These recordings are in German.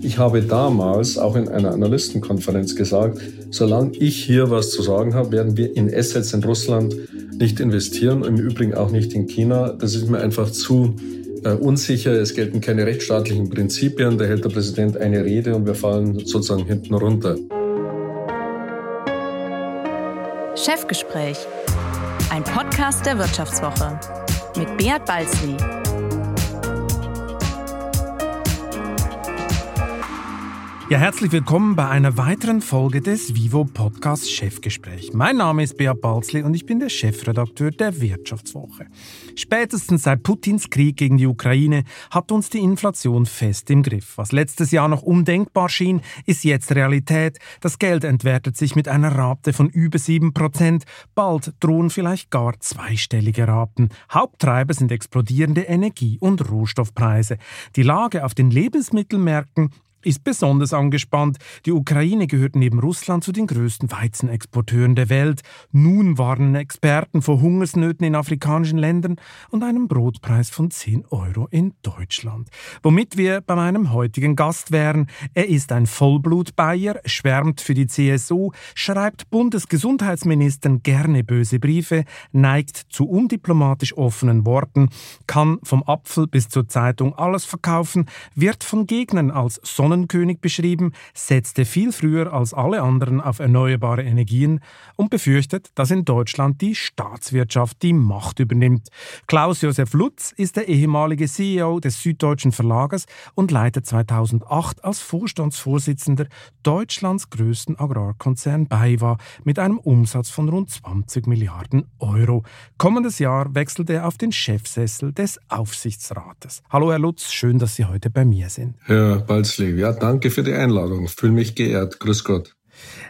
Ich habe damals auch in einer Analystenkonferenz gesagt, solange ich hier was zu sagen habe, werden wir in Assets in Russland nicht investieren, im Übrigen auch nicht in China. Das ist mir einfach zu äh, unsicher. Es gelten keine rechtsstaatlichen Prinzipien. Da hält der Präsident eine Rede und wir fallen sozusagen hinten runter. Chefgespräch, ein Podcast der Wirtschaftswoche mit Beat Balzli. Ja, herzlich willkommen bei einer weiteren Folge des Vivo Podcast Chefgespräch. Mein Name ist Beat Balzli und ich bin der Chefredakteur der Wirtschaftswoche. Spätestens seit Putins Krieg gegen die Ukraine hat uns die Inflation fest im Griff. Was letztes Jahr noch undenkbar schien, ist jetzt Realität. Das Geld entwertet sich mit einer Rate von über 7 Prozent. Bald drohen vielleicht gar zweistellige Raten. Haupttreiber sind explodierende Energie- und Rohstoffpreise. Die Lage auf den Lebensmittelmärkten ist besonders angespannt. Die Ukraine gehört neben Russland zu den größten Weizenexporteuren der Welt. Nun warnen Experten vor Hungersnöten in afrikanischen Ländern und einem Brotpreis von 10 Euro in Deutschland. Womit wir bei meinem heutigen Gast wären. Er ist ein Vollblut-Bayer, schwärmt für die CSU, schreibt Bundesgesundheitsministern gerne böse Briefe, neigt zu undiplomatisch offenen Worten, kann vom Apfel bis zur Zeitung alles verkaufen, wird von Gegnern als Son Sonnenkönig beschrieben, setzte viel früher als alle anderen auf erneuerbare Energien und befürchtet, dass in Deutschland die Staatswirtschaft die Macht übernimmt. Klaus-Josef Lutz ist der ehemalige CEO des Süddeutschen Verlages und leitet 2008 als Vorstandsvorsitzender Deutschlands größten Agrarkonzern BayWa mit einem Umsatz von rund 20 Milliarden Euro. Kommendes Jahr wechselt er auf den Chefsessel des Aufsichtsrates. Hallo Herr Lutz, schön, dass Sie heute bei mir sind. Herr Balzli, ja, danke für die Einladung. Fühle mich geehrt. Grüß Gott.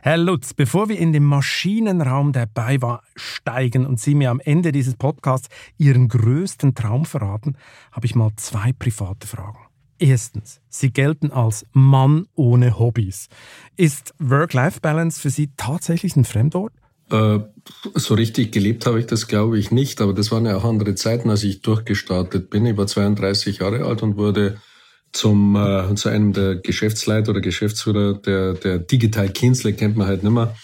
Herr Lutz, bevor wir in den Maschinenraum der BayWa steigen und Sie mir am Ende dieses Podcasts Ihren größten Traum verraten, habe ich mal zwei private Fragen. Erstens, Sie gelten als Mann ohne Hobbys. Ist Work-Life-Balance für Sie tatsächlich ein Fremdwort? Äh, so richtig gelebt habe ich das, glaube ich, nicht. Aber das waren ja auch andere Zeiten, als ich durchgestartet bin. Ich war 32 Jahre alt und wurde zum, äh, zu einem der Geschäftsleiter oder Geschäftsführer der, der Digital Kinsle, kennt man halt nicht mehr,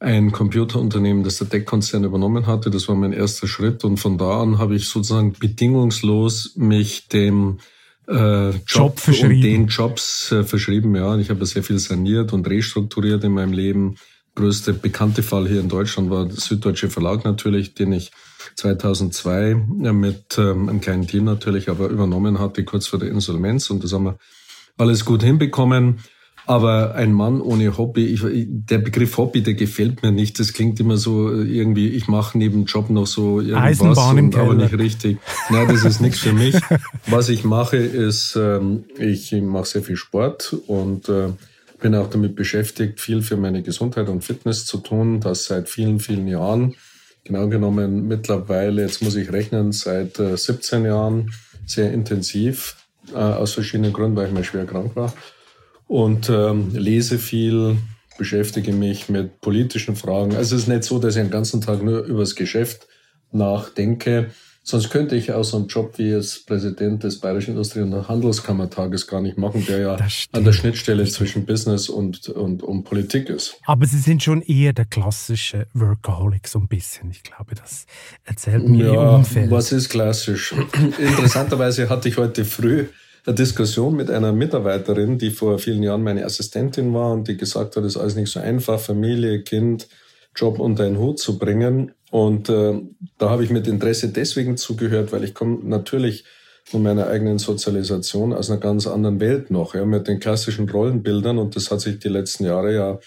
ein Computerunternehmen, das der Tech-Konzern übernommen hatte. Das war mein erster Schritt und von da an habe ich sozusagen bedingungslos mich dem äh, Job, Job und den Jobs äh, verschrieben. Ja, ich habe sehr viel saniert und restrukturiert in meinem Leben. Größte bekannte Fall hier in Deutschland war der Süddeutsche Verlag natürlich, den ich 2002 mit ähm, einem kleinen Team natürlich aber übernommen hatte, kurz vor der Insolvenz. Und das haben wir alles gut hinbekommen. Aber ein Mann ohne Hobby, ich, der Begriff Hobby, der gefällt mir nicht. Das klingt immer so äh, irgendwie, ich mache neben Job noch so irgendwas, Eisenbahn im und, aber nicht richtig. Nein, das ist nichts für mich. Was ich mache, ist, ähm, ich mache sehr viel Sport und äh, bin auch damit beschäftigt, viel für meine Gesundheit und Fitness zu tun. Das seit vielen, vielen Jahren genau genommen mittlerweile, jetzt muss ich rechnen, seit äh, 17 Jahren sehr intensiv, äh, aus verschiedenen Gründen, weil ich mal schwer krank war. Und ähm, lese viel, beschäftige mich mit politischen Fragen. Also es ist nicht so, dass ich den ganzen Tag nur über das Geschäft nachdenke, Sonst könnte ich auch so einen Job wie als Präsident des Bayerischen Industrie- und Handelskammertages gar nicht machen, der ja an der Schnittstelle zwischen Business und, und, und Politik ist. Aber Sie sind schon eher der klassische Workaholic, so ein bisschen. Ich glaube, das erzählt mir ja, Ihr Umfeld. Was ist klassisch? Interessanterweise hatte ich heute früh eine Diskussion mit einer Mitarbeiterin, die vor vielen Jahren meine Assistentin war und die gesagt hat, es ist alles nicht so einfach, Familie, Kind, Job unter einen Hut zu bringen. Und äh, da habe ich mit Interesse deswegen zugehört, weil ich komme natürlich von meiner eigenen Sozialisation aus einer ganz anderen Welt noch, ja, mit den klassischen Rollenbildern. Und das hat sich die letzten Jahre ja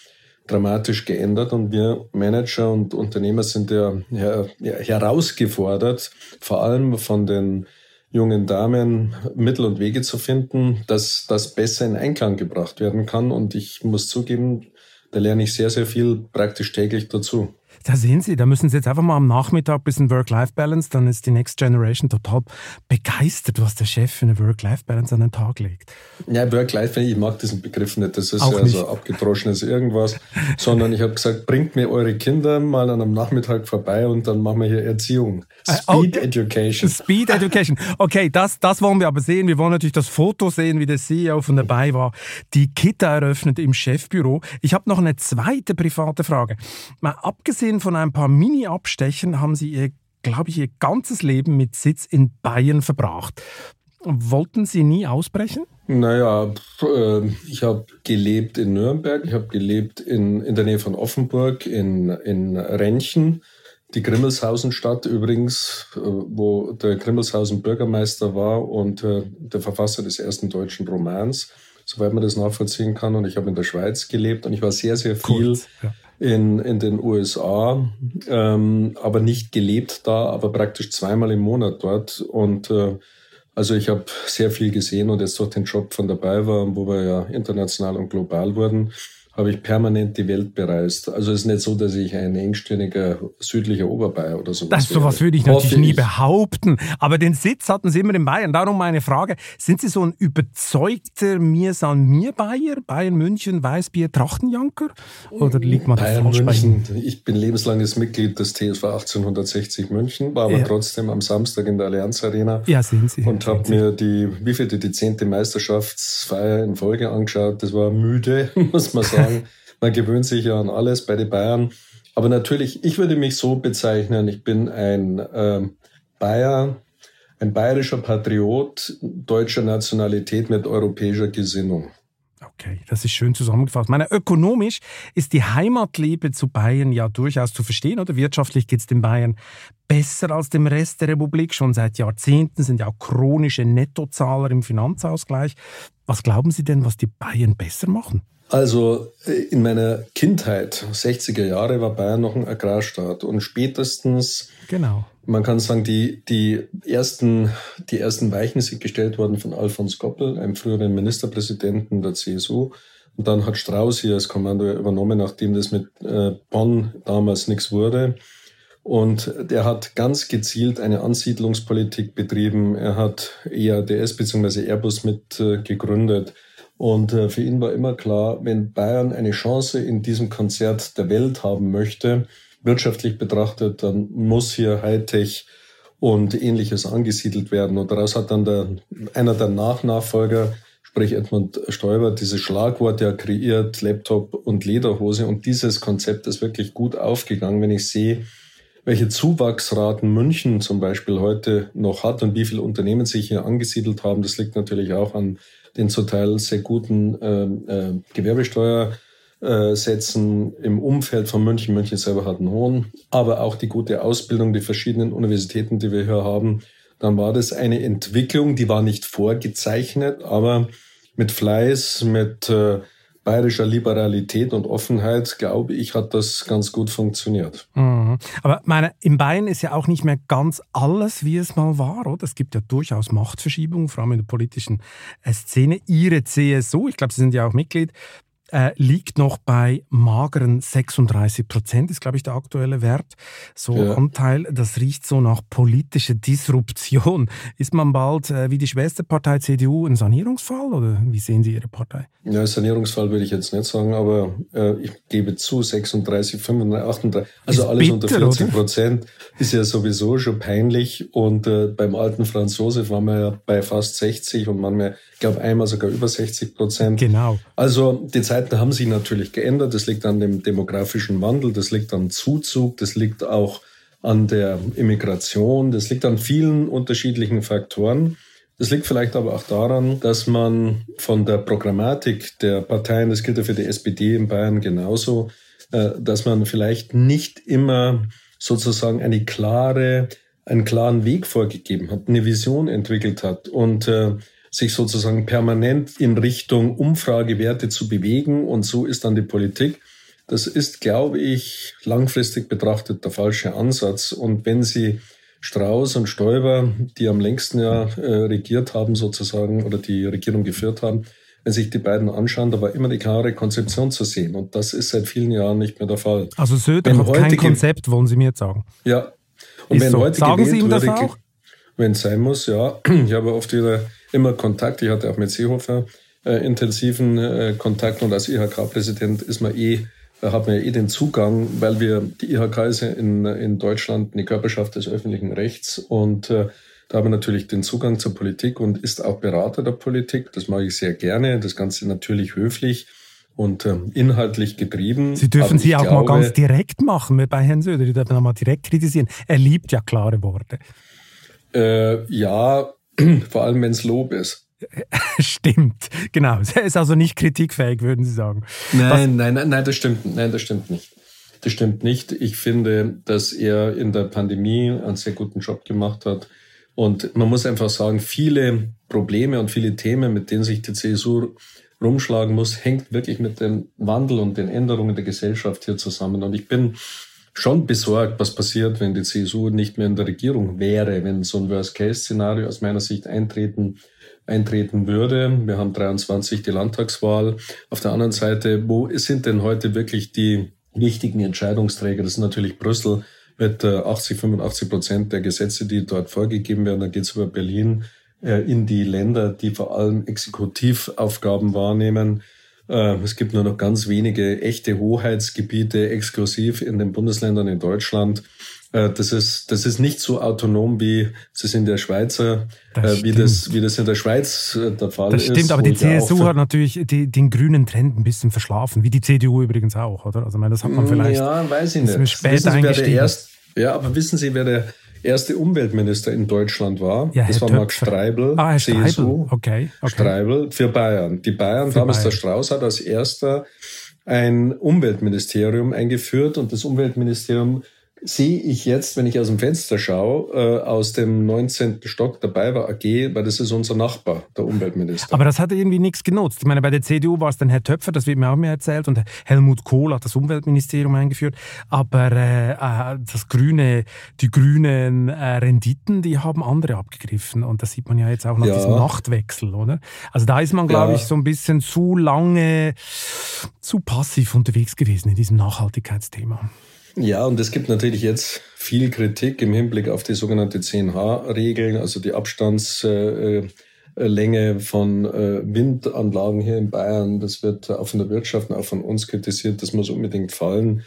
dramatisch geändert. Und wir Manager und Unternehmer sind ja, ja, ja herausgefordert, vor allem von den jungen Damen Mittel und Wege zu finden, dass das besser in Einklang gebracht werden kann. Und ich muss zugeben, da lerne ich sehr, sehr viel praktisch täglich dazu. Da sehen Sie, da müssen Sie jetzt einfach mal am Nachmittag ein bisschen Work-Life-Balance, dann ist die Next Generation total begeistert, was der Chef für eine Work-Life-Balance an den Tag legt. Ja, Work-Life, ich mag diesen Begriff nicht. Das ist Auch ja nicht. so abgedroschenes irgendwas, sondern ich habe gesagt, bringt mir eure Kinder mal an einem Nachmittag vorbei und dann machen wir hier Erziehung. Äh, Speed oh, Education. Speed Education. Okay, das, das wollen wir aber sehen. Wir wollen natürlich das Foto sehen, wie der CEO von dabei war. Die Kita eröffnet im Chefbüro. Ich habe noch eine zweite private Frage. Mal abgesehen von ein paar Mini-Abstechen haben Sie Ihr, glaube ich, Ihr ganzes Leben mit Sitz in Bayern verbracht. Wollten Sie nie ausbrechen? Naja, äh, ich habe gelebt in Nürnberg, ich habe gelebt in, in der Nähe von Offenburg, in, in Renchen, die Grimmelshausen-Stadt übrigens, äh, wo der Grimmelshausen Bürgermeister war und äh, der Verfasser des ersten deutschen Romans, soweit man das nachvollziehen kann. Und ich habe in der Schweiz gelebt und ich war sehr, sehr viel ja. In, in den USA, ähm, aber nicht gelebt da, aber praktisch zweimal im Monat dort. Und äh, also ich habe sehr viel gesehen und jetzt durch den Job von dabei war, wo wir ja international und global wurden, habe ich permanent die Welt bereist. Also es ist nicht so, dass ich ein engstirniger südlicher Oberbayer oder sowas Das sowas würde ich natürlich nie behaupten. Aber den Sitz hatten Sie immer in Bayern. Darum meine Frage, sind Sie so ein überzeugter mir san mir Bayer, Bayern München, Weißbier, Trachtenjanker? Oder liegt man Bayern München, ich bin lebenslanges Mitglied des TSV 1860 München, war aber ja. trotzdem am Samstag in der Allianz Arena. Ja, sehen Sie. Und habe mir die, wie viel die zehnte Meisterschaftsfeier in Folge angeschaut. Das war müde, muss man sagen sagen, man gewöhnt sich ja an alles bei den Bayern. Aber natürlich, ich würde mich so bezeichnen, ich bin ein äh, Bayer, ein bayerischer Patriot deutscher Nationalität mit europäischer Gesinnung. Okay, das ist schön zusammengefasst. meine, ökonomisch ist die Heimatliebe zu Bayern ja durchaus zu verstehen, oder? Wirtschaftlich geht es den Bayern besser als dem Rest der Republik. Schon seit Jahrzehnten sind ja auch chronische Nettozahler im Finanzausgleich. Was glauben Sie denn, was die Bayern besser machen? Also äh, in meiner Kindheit, 60er Jahre, war Bayern noch ein Agrarstaat und spätestens, genau. man kann sagen, die, die, ersten, die ersten Weichen sind gestellt worden von Alfons Goppel, einem früheren Ministerpräsidenten der CSU. Und dann hat Strauß hier als Kommando übernommen, nachdem das mit äh, Bonn damals nichts wurde. Und der hat ganz gezielt eine Ansiedlungspolitik betrieben. Er hat EADS bzw. Airbus mit äh, gegründet. Und äh, für ihn war immer klar, wenn Bayern eine Chance in diesem Konzert der Welt haben möchte, wirtschaftlich betrachtet, dann muss hier Hightech und ähnliches angesiedelt werden. Und daraus hat dann der, einer der Nachnachfolger, sprich Edmund Stoiber, dieses Schlagwort ja kreiert, Laptop und Lederhose. Und dieses Konzept ist wirklich gut aufgegangen, wenn ich sehe, welche Zuwachsraten München zum Beispiel heute noch hat und wie viele Unternehmen sich hier angesiedelt haben. Das liegt natürlich auch an den zum Teil sehr guten äh, äh, Gewerbesteuersätzen im Umfeld von München. München selber hat einen hohen, aber auch die gute Ausbildung, die verschiedenen Universitäten, die wir hier haben. Dann war das eine Entwicklung, die war nicht vorgezeichnet, aber mit Fleiß, mit äh, bayerischer Liberalität und Offenheit, glaube ich, hat das ganz gut funktioniert. Mhm. Aber meine, in Bayern ist ja auch nicht mehr ganz alles, wie es mal war, oder? Es gibt ja durchaus Machtverschiebungen, vor allem in der politischen äh, Szene. Ihre CSU, ich glaube, Sie sind ja auch Mitglied, äh, liegt noch bei mageren 36 Prozent, ist, glaube ich, der aktuelle Wert. So ja. Anteil, das riecht so nach politischer Disruption. Ist man bald äh, wie die Schwesterpartei CDU ein Sanierungsfall oder wie sehen Sie Ihre Partei? Ja, Sanierungsfall würde ich jetzt nicht sagen, aber äh, ich gebe zu, 36, 35, 38, also ist alles bitter, unter 40 Prozent ist ja sowieso schon peinlich. Und äh, beim alten Franz Josef waren wir ja bei fast 60 und manchmal, ich glaube, einmal sogar über 60 Prozent. Genau. Also die Zeit Zeiten haben sich natürlich geändert. Das liegt an dem demografischen Wandel, das liegt am Zuzug, das liegt auch an der Immigration, das liegt an vielen unterschiedlichen Faktoren. Das liegt vielleicht aber auch daran, dass man von der Programmatik der Parteien, das gilt ja für die SPD in Bayern genauso, äh, dass man vielleicht nicht immer sozusagen eine klare, einen klaren Weg vorgegeben hat, eine Vision entwickelt hat und äh, sich sozusagen permanent in Richtung Umfragewerte zu bewegen. Und so ist dann die Politik. Das ist, glaube ich, langfristig betrachtet der falsche Ansatz. Und wenn Sie Strauß und Stoiber, die am längsten ja äh, regiert haben sozusagen oder die Regierung geführt haben, wenn sich die beiden anschauen, da war immer die klare Konzeption zu sehen. Und das ist seit vielen Jahren nicht mehr der Fall. Also Söder hat kein Konzept, wollen Sie mir jetzt sagen? Ja. Und ist wenn so. heute sagen Sie ihm das auch? Wenn es sein muss, ja. Ich habe oft wieder immer Kontakt. Ich hatte auch mit Seehofer äh, intensiven äh, Kontakt und als IHK-Präsident ist man eh hat man ja eh den Zugang, weil wir die IHK ist in, in Deutschland eine Körperschaft des öffentlichen Rechts und äh, da haben wir natürlich den Zugang zur Politik und ist auch Berater der Politik. Das mache ich sehr gerne. Das Ganze natürlich höflich und ähm, inhaltlich getrieben. Sie dürfen sie auch glaube, mal ganz direkt machen bei Herrn Söder. Sie dürfen auch mal direkt kritisieren. Er liebt ja klare Worte. Äh, ja, vor allem wenn es Lob ist. Stimmt, genau. Er ist also nicht kritikfähig, würden Sie sagen. Nein, nein, nein, nein, das stimmt, nein, das stimmt nicht. Das stimmt nicht. Ich finde, dass er in der Pandemie einen sehr guten Job gemacht hat. Und man muss einfach sagen, viele Probleme und viele Themen, mit denen sich die CSU rumschlagen muss, hängt wirklich mit dem Wandel und den Änderungen der Gesellschaft hier zusammen. Und ich bin schon besorgt, was passiert, wenn die CSU nicht mehr in der Regierung wäre, wenn so ein Worst-Case-Szenario aus meiner Sicht eintreten eintreten würde. Wir haben 23 die Landtagswahl. Auf der anderen Seite, wo sind denn heute wirklich die wichtigen Entscheidungsträger? Das ist natürlich Brüssel mit 80, 85 Prozent der Gesetze, die dort vorgegeben werden. Da geht es über Berlin äh, in die Länder, die vor allem Exekutivaufgaben wahrnehmen. Äh, es gibt nur noch ganz wenige echte Hoheitsgebiete exklusiv in den Bundesländern in Deutschland. Äh, das ist, das ist nicht so autonom, wie es in der Schweizer, äh, wie, das, wie das in der Schweiz äh, der Fall ist. Das stimmt, aber die CSU hat natürlich die, den grünen Trend ein bisschen verschlafen, wie die CDU übrigens auch, oder? Also, das hat man mm, vielleicht. Ja, weiß ich nicht. Später wissen Sie, wer der erst, ja, aber wissen Sie, wer der erste Umweltminister in Deutschland war? Ja, das war Töpfer. Max Streibel, ah, Herr Streibel. CSU. Okay, okay. Streibel für Bayern. Die Bayern, für damals Bayern. der Strauß hat als erster ein Umweltministerium eingeführt und das Umweltministerium sehe ich jetzt, wenn ich aus dem Fenster schaue, äh, aus dem 19. Stock dabei war AG, weil das ist unser Nachbar, der Umweltminister. Aber das hat irgendwie nichts genutzt. Ich meine, bei der CDU war es dann Herr Töpfer, das wird mir auch mehr erzählt, und Helmut Kohl hat das Umweltministerium eingeführt. Aber äh, äh, das grüne, die grünen äh, Renditen, die haben andere abgegriffen. Und das sieht man ja jetzt auch nach ja. diesem Machtwechsel, oder? Also da ist man, glaube ja. ich, so ein bisschen zu lange, zu passiv unterwegs gewesen in diesem Nachhaltigkeitsthema. Ja, und es gibt natürlich jetzt viel Kritik im Hinblick auf die sogenannte 10H-Regeln, also die Abstandslänge von äh, Windanlagen hier in Bayern. Das wird auch von der Wirtschaft und auch von uns kritisiert. Das muss unbedingt fallen.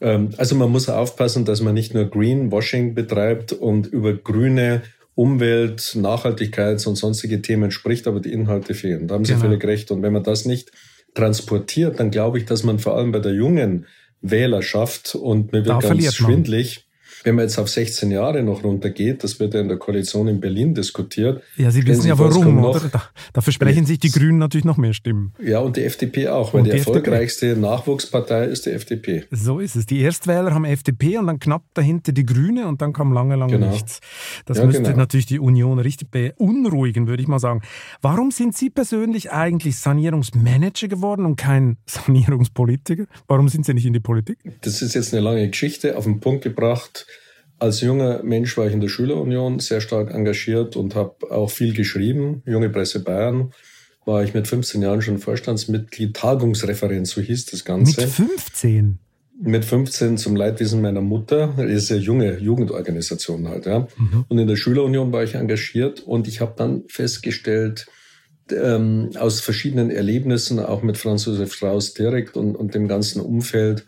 Ähm, also man muss aufpassen, dass man nicht nur Greenwashing betreibt und über grüne Umwelt, Nachhaltigkeits- und sonstige Themen spricht, aber die Inhalte fehlen. Da haben Sie genau. völlig recht. Und wenn man das nicht transportiert, dann glaube ich, dass man vor allem bei der jungen Wählerschaft und mir wird da ganz schwindlig. Wenn man jetzt auf 16 Jahre noch runtergeht, das wird ja in der Koalition in Berlin diskutiert. Ja, Sie wissen ja warum, oder? Da, da versprechen sich die Grünen natürlich noch mehr Stimmen. Ja, und die FDP auch, weil die, die, erfolgreichste FDP. Nachwuchspartei ist die FDP. So ist es. Die Erstwähler haben FDP und dann knapp dahinter die Grüne und dann kam lange, lange genau. nichts. Das ja, müsste genau. natürlich die Union richtig beunruhigen, würde ich mal sagen. Warum sind Sie persönlich eigentlich Sanierungsmanager geworden und kein Sanierungspolitiker? Warum sind Sie nicht in die Politik? Das ist jetzt eine lange Geschichte auf den Punkt gebracht. Als junger Mensch war ich in der Schülerunion sehr stark engagiert und habe auch viel geschrieben. Junge Presse Bayern war ich mit 15 Jahren schon Vorstandsmitglied, Tagungsreferent, so hieß das Ganze. Mit 15? Mit 15 zum Leidwesen meiner Mutter. Das ist eine junge Jugendorganisation halt, ja. Mhm. Und in der Schülerunion war ich engagiert und ich habe dann festgestellt, ähm, aus verschiedenen Erlebnissen, auch mit Franz Josef Strauß direkt und, und dem ganzen Umfeld,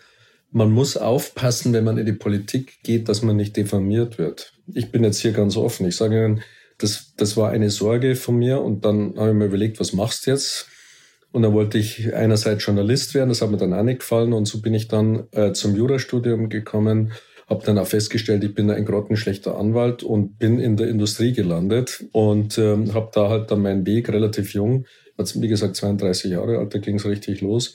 man muss aufpassen, wenn man in die Politik geht, dass man nicht diffamiert wird. Ich bin jetzt hier ganz offen. Ich sage Ihnen, das, das war eine Sorge von mir und dann habe ich mir überlegt, was machst du jetzt? Und dann wollte ich einerseits Journalist werden, das hat mir dann auch nicht gefallen und so bin ich dann äh, zum Jurastudium gekommen, habe dann auch festgestellt, ich bin ein grottenschlechter Anwalt und bin in der Industrie gelandet und ähm, habe da halt dann meinen Weg relativ jung, als wie gesagt 32 Jahre alt, da ging es richtig los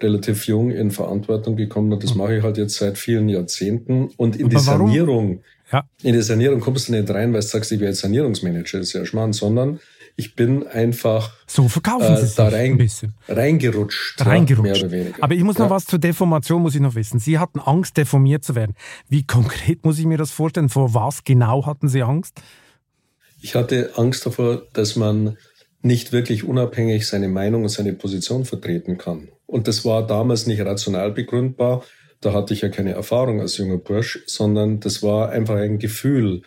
relativ jung in Verantwortung gekommen und das mache ich halt jetzt seit vielen Jahrzehnten. Und in Aber die Sanierung, ja. in die Sanierung kommst du nicht rein, weil du sagst, ich jetzt Sanierungsmanager, das ist ja Schmarrn, sondern ich bin einfach so verkaufen Sie äh, da rein, ein bisschen. reingerutscht, reingerutscht. Ja, mehr oder weniger. Aber ich muss noch ja. was zur Deformation muss ich noch wissen. Sie hatten Angst, deformiert zu werden. Wie konkret muss ich mir das vorstellen? Vor was genau hatten Sie Angst? Ich hatte Angst davor, dass man nicht wirklich unabhängig seine Meinung und seine Position vertreten kann. Und das war damals nicht rational begründbar. Da hatte ich ja keine Erfahrung als junger Bursch, sondern das war einfach ein Gefühl,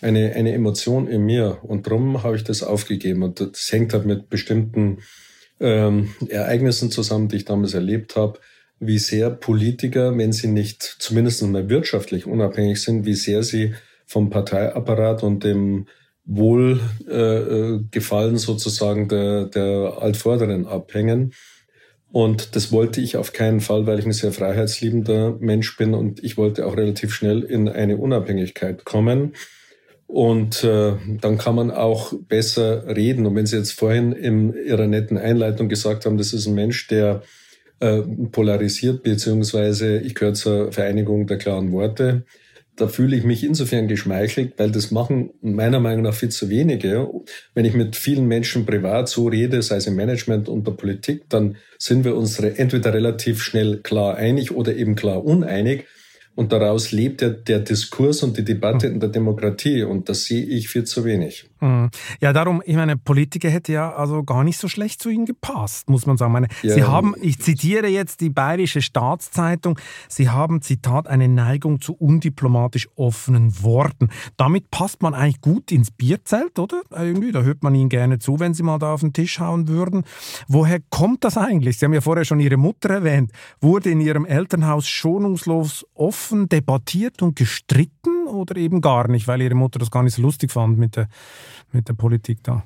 eine, eine Emotion in mir. Und darum habe ich das aufgegeben. Und das hängt halt mit bestimmten ähm, Ereignissen zusammen, die ich damals erlebt habe, wie sehr Politiker, wenn sie nicht zumindest mal wirtschaftlich unabhängig sind, wie sehr sie vom Parteiapparat und dem Wohlgefallen äh, sozusagen der, der Altvorderen abhängen. Und das wollte ich auf keinen Fall, weil ich ein sehr freiheitsliebender Mensch bin und ich wollte auch relativ schnell in eine Unabhängigkeit kommen. Und äh, dann kann man auch besser reden. Und wenn Sie jetzt vorhin in Ihrer netten Einleitung gesagt haben, das ist ein Mensch, der äh, polarisiert, beziehungsweise ich gehöre zur Vereinigung der klaren Worte, da fühle ich mich insofern geschmeichelt, weil das machen meiner Meinung nach viel zu wenige. Wenn ich mit vielen Menschen privat so rede, sei es im Management und der Politik, dann sind wir uns entweder relativ schnell klar einig oder eben klar uneinig. Und daraus lebt ja der Diskurs und die Debatte in der Demokratie. Und das sehe ich viel zu wenig. Hm. Ja, darum, ich meine, Politiker hätte ja also gar nicht so schlecht zu Ihnen gepasst, muss man sagen. Meine, ja. Sie haben, ich zitiere jetzt die Bayerische Staatszeitung, Sie haben, Zitat, eine Neigung zu undiplomatisch offenen Worten. Damit passt man eigentlich gut ins Bierzelt, oder? Irgendwie, da hört man Ihnen gerne zu, wenn Sie mal da auf den Tisch hauen würden. Woher kommt das eigentlich? Sie haben ja vorher schon Ihre Mutter erwähnt. Wurde in Ihrem Elternhaus schonungslos offen debattiert und gestritten oder eben gar nicht, weil Ihre Mutter das gar nicht so lustig fand mit der mit der Politik da?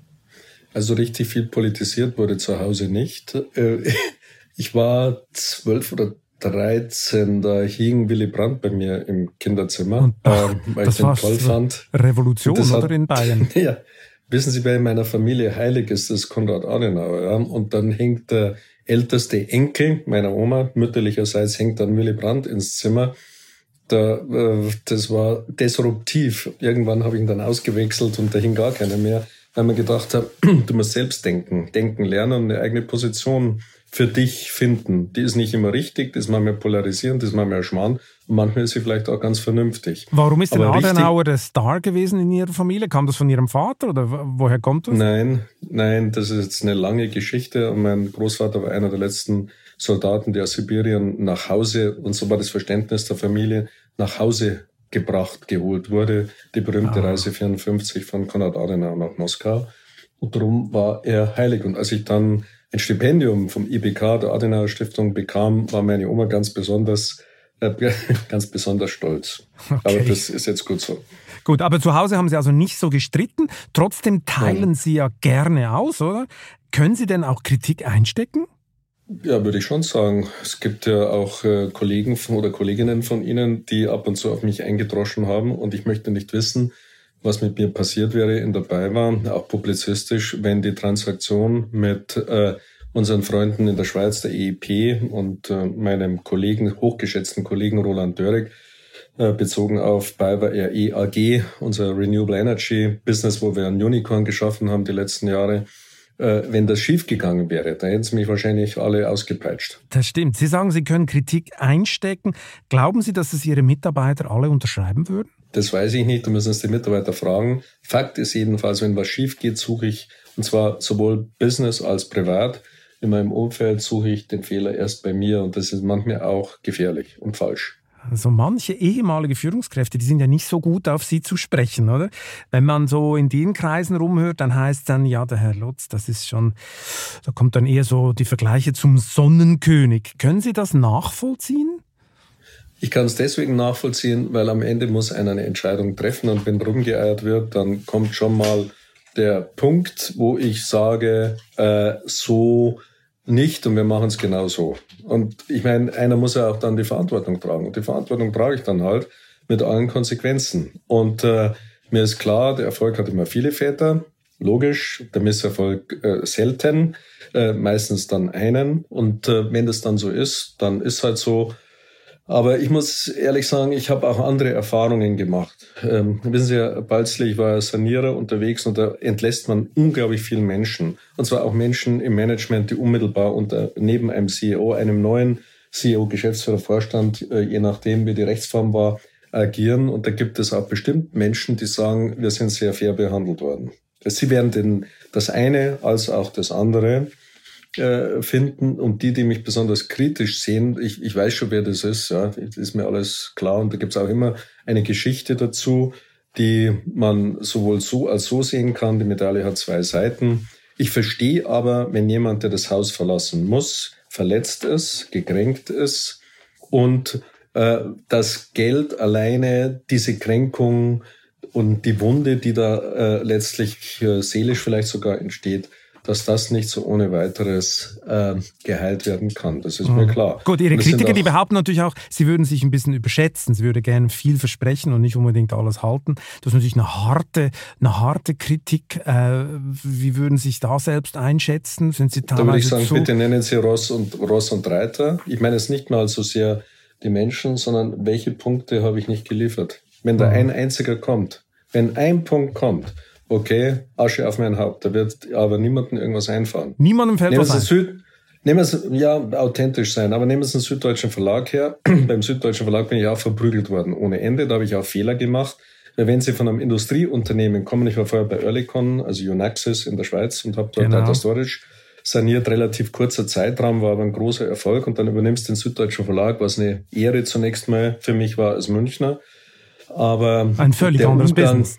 Also richtig viel politisiert wurde zu Hause nicht. Äh, ich war zwölf oder 13, da hing Willy Brandt bei mir im Kinderzimmer, und, ach, weil ich den toll fand. Revolution hat, oder in Bayern? ja. Wissen Sie, bei meiner Familie heilig ist das Konrad Adenauer. Ja? Und dann hängt der älteste Enkel meiner Oma, mütterlicherseits, hängt dann Willy Brandt ins Zimmer da, äh, das war disruptiv. Irgendwann habe ich ihn dann ausgewechselt und da hing gar keiner mehr, weil man gedacht hat, du musst selbst denken, denken lernen und eine eigene Position für dich finden. Die ist nicht immer richtig, das ist manchmal polarisierend, das ist manchmal Schmarrn und manchmal ist sie vielleicht auch ganz vernünftig. Warum ist denn Adenauer der Star gewesen in Ihrer Familie? Kam das von Ihrem Vater oder woher kommt das? Nein, nein, das ist jetzt eine lange Geschichte und mein Großvater war einer der letzten Soldaten, die aus Sibirien nach Hause, und so war das Verständnis der Familie, nach Hause gebracht, geholt wurde. Die berühmte ah. Reise 54 von Konrad Adenauer nach Moskau. Und darum war er heilig. Und als ich dann ein Stipendium vom IBK, der Adenauer Stiftung, bekam, war meine Oma ganz besonders, äh, ganz besonders stolz. Okay. Aber das ist jetzt gut so. Gut, aber zu Hause haben Sie also nicht so gestritten. Trotzdem teilen Nein. Sie ja gerne aus, oder? Können Sie denn auch Kritik einstecken? Ja, würde ich schon sagen. Es gibt ja auch äh, Kollegen von, oder Kolleginnen von Ihnen, die ab und zu auf mich eingedroschen haben und ich möchte nicht wissen, was mit mir passiert wäre in dabei war, auch publizistisch, wenn die Transaktion mit äh, unseren Freunden in der Schweiz, der EEP und äh, meinem Kollegen, hochgeschätzten Kollegen Roland Dörrig, äh, bezogen auf BayWa RE AG, unser Renewable Energy Business, wo wir ein Unicorn geschaffen haben die letzten Jahre, wenn das schiefgegangen wäre, dann hätten sie mich wahrscheinlich alle ausgepeitscht. Das stimmt. Sie sagen, Sie können Kritik einstecken. Glauben Sie, dass es Ihre Mitarbeiter alle unterschreiben würden? Das weiß ich nicht, da müssen Sie die Mitarbeiter fragen. Fakt ist jedenfalls, wenn was schief geht, suche ich, und zwar sowohl Business als privat, in meinem Umfeld suche ich den Fehler erst bei mir und das ist manchmal auch gefährlich und falsch. Also manche ehemalige Führungskräfte, die sind ja nicht so gut auf sie zu sprechen, oder? Wenn man so in den Kreisen rumhört, dann heißt dann, ja, der Herr Lutz, das ist schon, da kommt dann eher so die Vergleiche zum Sonnenkönig. Können Sie das nachvollziehen? Ich kann es deswegen nachvollziehen, weil am Ende muss einer eine Entscheidung treffen und wenn rumgeeiert wird, dann kommt schon mal der Punkt, wo ich sage, äh, so nicht und wir machen es genauso. Und ich meine, einer muss ja auch dann die Verantwortung tragen. Und die Verantwortung trage ich dann halt mit allen Konsequenzen. Und äh, mir ist klar, der Erfolg hat immer viele Väter. Logisch, der Misserfolg äh, selten, äh, meistens dann einen. Und äh, wenn das dann so ist, dann ist halt so, aber ich muss ehrlich sagen, ich habe auch andere Erfahrungen gemacht. Ähm, wissen Sie, Herr Balzli, war Sanierer unterwegs und da entlässt man unglaublich viele Menschen. Und zwar auch Menschen im Management, die unmittelbar unter, neben einem CEO, einem neuen CEO, Geschäftsführer, Vorstand, äh, je nachdem, wie die Rechtsform war, agieren. Und da gibt es auch bestimmt Menschen, die sagen, wir sind sehr fair behandelt worden. Sie werden den, das eine als auch das andere äh, finden. Und die, die mich besonders kritisch sehen, ich, ich weiß schon, wer das ist, ja, das ist mir alles klar. Und da gibt's auch immer eine Geschichte dazu, die man sowohl so als so sehen kann. Die Medaille hat zwei Seiten. Ich verstehe aber, wenn jemand, der das Haus verlassen muss, verletzt ist, gekränkt ist und äh, das Geld alleine diese Kränkung und die Wunde, die da äh, letztlich äh, seelisch vielleicht sogar entsteht, dass das nicht so ohne weiteres äh, geheilt werden kann. Das ist mhm. mir klar. Gut, Ihre Kritiker, die behaupten natürlich auch, Sie würden sich ein bisschen überschätzen. Sie würden gerne viel versprechen und nicht unbedingt alles halten. Das ist natürlich eine harte, eine harte Kritik. Äh, wie würden Sie sich da selbst einschätzen? Sind Sie da würde ich sagen, bitte nennen Sie Ross und, Ross und Reiter. Ich meine es nicht mal so sehr die Menschen, sondern welche Punkte habe ich nicht geliefert. Wenn da mhm. ein einziger kommt, wenn ein Punkt kommt, okay, Asche auf mein Haupt, da wird aber niemandem irgendwas einfahren. Niemandem fällt nehmen was ein. Süd, nehmen Sie, ja, authentisch sein, aber nehmen Sie einen süddeutschen Verlag her. Beim süddeutschen Verlag bin ich auch verprügelt worden, ohne Ende. Da habe ich auch Fehler gemacht. Weil wenn Sie von einem Industrieunternehmen kommen, ich war vorher bei Earlycon, also Unaxis in der Schweiz und habe dort genau. Data Storage saniert, relativ kurzer Zeitraum, war aber ein großer Erfolg und dann übernimmst du den Süddeutschen Verlag, was eine Ehre zunächst mal für mich war als Münchner. Aber ein völlig anderes Umgang, Business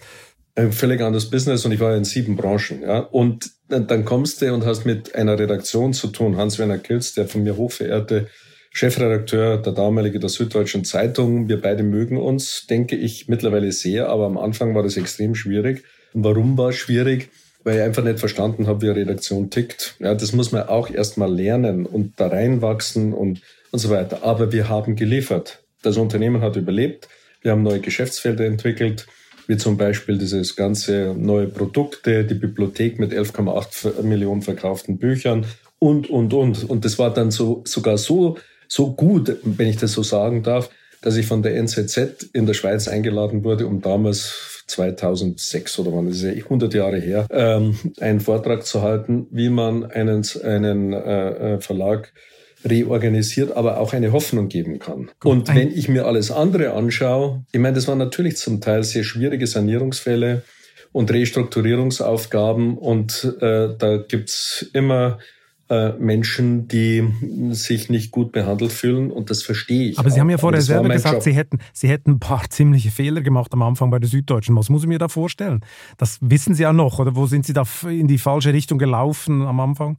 völlig anderes Business und ich war in sieben Branchen. Ja. Und dann kommst du und hast mit einer Redaktion zu tun. Hans-Werner Kilz, der von mir hochverehrte Chefredakteur der damalige der Süddeutschen Zeitung. Wir beide mögen uns, denke ich, mittlerweile sehr, aber am Anfang war das extrem schwierig. Und warum war es schwierig? Weil ich einfach nicht verstanden habe, wie eine Redaktion tickt. Ja, das muss man auch erstmal lernen und da reinwachsen und, und so weiter. Aber wir haben geliefert. Das Unternehmen hat überlebt. Wir haben neue Geschäftsfelder entwickelt wie zum Beispiel dieses ganze neue Produkte, die Bibliothek mit 11,8 Millionen verkauften Büchern und, und, und. Und das war dann so, sogar so, so gut, wenn ich das so sagen darf, dass ich von der NZZ in der Schweiz eingeladen wurde, um damals 2006 oder wann, das ist ja 100 Jahre her, ähm, einen Vortrag zu halten, wie man einen, einen äh, äh Verlag reorganisiert, aber auch eine Hoffnung geben kann. Und wenn ich mir alles andere anschaue, ich meine, das waren natürlich zum Teil sehr schwierige Sanierungsfälle und Restrukturierungsaufgaben und äh, da gibt's immer äh, Menschen, die sich nicht gut behandelt fühlen und das verstehe ich. Aber Sie auch. haben ja vorher selber gesagt, Sie hätten, Sie hätten ein paar ziemliche Fehler gemacht am Anfang bei der Süddeutschen. Was muss ich mir da vorstellen? Das wissen Sie ja noch oder wo sind Sie da in die falsche Richtung gelaufen am Anfang?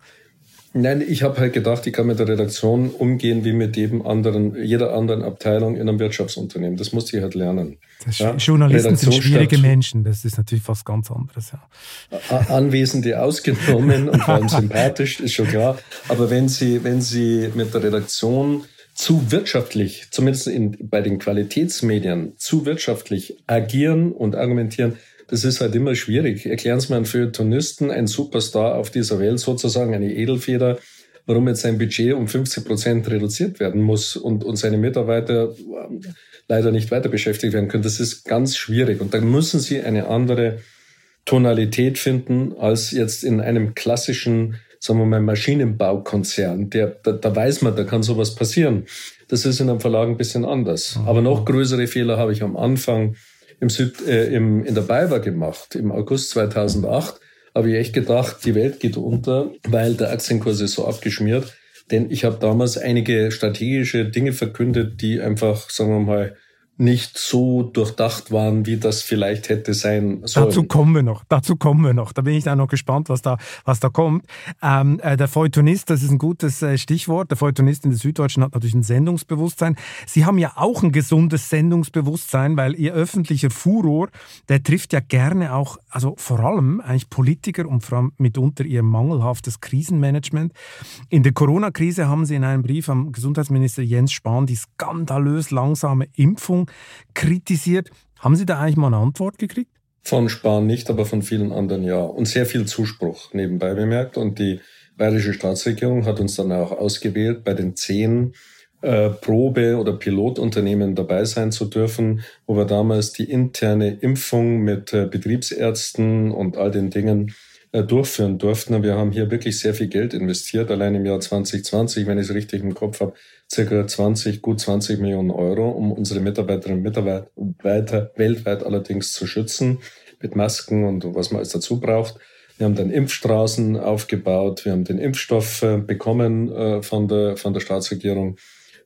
Nein, ich habe halt gedacht, ich kann mit der Redaktion umgehen wie mit jedem anderen, jeder anderen Abteilung in einem Wirtschaftsunternehmen. Das musste ich halt lernen. Ja? Journalisten sind schwierige Menschen, das ist natürlich was ganz anderes. Ja. Anwesende ausgenommen und vor allem sympathisch, ist schon klar. Aber wenn Sie, wenn Sie mit der Redaktion zu wirtschaftlich, zumindest in, bei den Qualitätsmedien, zu wirtschaftlich agieren und argumentieren, das ist halt immer schwierig. Erklären Sie mir einen Feuilletonisten, ein Superstar auf dieser Welt, sozusagen eine Edelfeder, warum jetzt sein Budget um 50 Prozent reduziert werden muss und, und seine Mitarbeiter ähm, leider nicht weiter beschäftigt werden können. Das ist ganz schwierig. Und dann müssen Sie eine andere Tonalität finden als jetzt in einem klassischen, sagen wir mal, Maschinenbaukonzern. Der, da, da weiß man, da kann sowas passieren. Das ist in einem Verlag ein bisschen anders. Aber noch größere Fehler habe ich am Anfang im Süd, äh, im, in der BayWa gemacht. Im August 2008 habe ich echt gedacht, die Welt geht unter, weil der Aktienkurs ist so abgeschmiert. Denn ich habe damals einige strategische Dinge verkündet, die einfach, sagen wir mal, nicht so durchdacht waren, wie das vielleicht hätte sein sollen. Dazu kommen wir noch, dazu kommen wir noch. Da bin ich dann noch gespannt, was da, was da kommt. Ähm, äh, der Feuilletonist, das ist ein gutes äh, Stichwort. Der Feuilletonist in der Süddeutschen hat natürlich ein Sendungsbewusstsein. Sie haben ja auch ein gesundes Sendungsbewusstsein, weil Ihr öffentlicher Furor, der trifft ja gerne auch, also vor allem eigentlich Politiker und vor allem mitunter Ihr mangelhaftes Krisenmanagement. In der Corona-Krise haben Sie in einem Brief am Gesundheitsminister Jens Spahn die skandalös langsame Impfung kritisiert. Haben Sie da eigentlich mal eine Antwort gekriegt? Von Spahn nicht, aber von vielen anderen ja. Und sehr viel Zuspruch nebenbei bemerkt. Und die bayerische Staatsregierung hat uns dann auch ausgewählt, bei den zehn äh, Probe- oder Pilotunternehmen dabei sein zu dürfen, wo wir damals die interne Impfung mit äh, Betriebsärzten und all den Dingen äh, durchführen durften. Wir haben hier wirklich sehr viel Geld investiert, allein im Jahr 2020, wenn ich es richtig im Kopf habe, circa 20, gut 20 Millionen Euro, um unsere Mitarbeiterinnen und Mitarbeiter weltweit allerdings zu schützen. mit Masken und was man alles dazu braucht. Wir haben dann Impfstraßen aufgebaut. Wir haben den Impfstoff bekommen von der, von der Staatsregierung.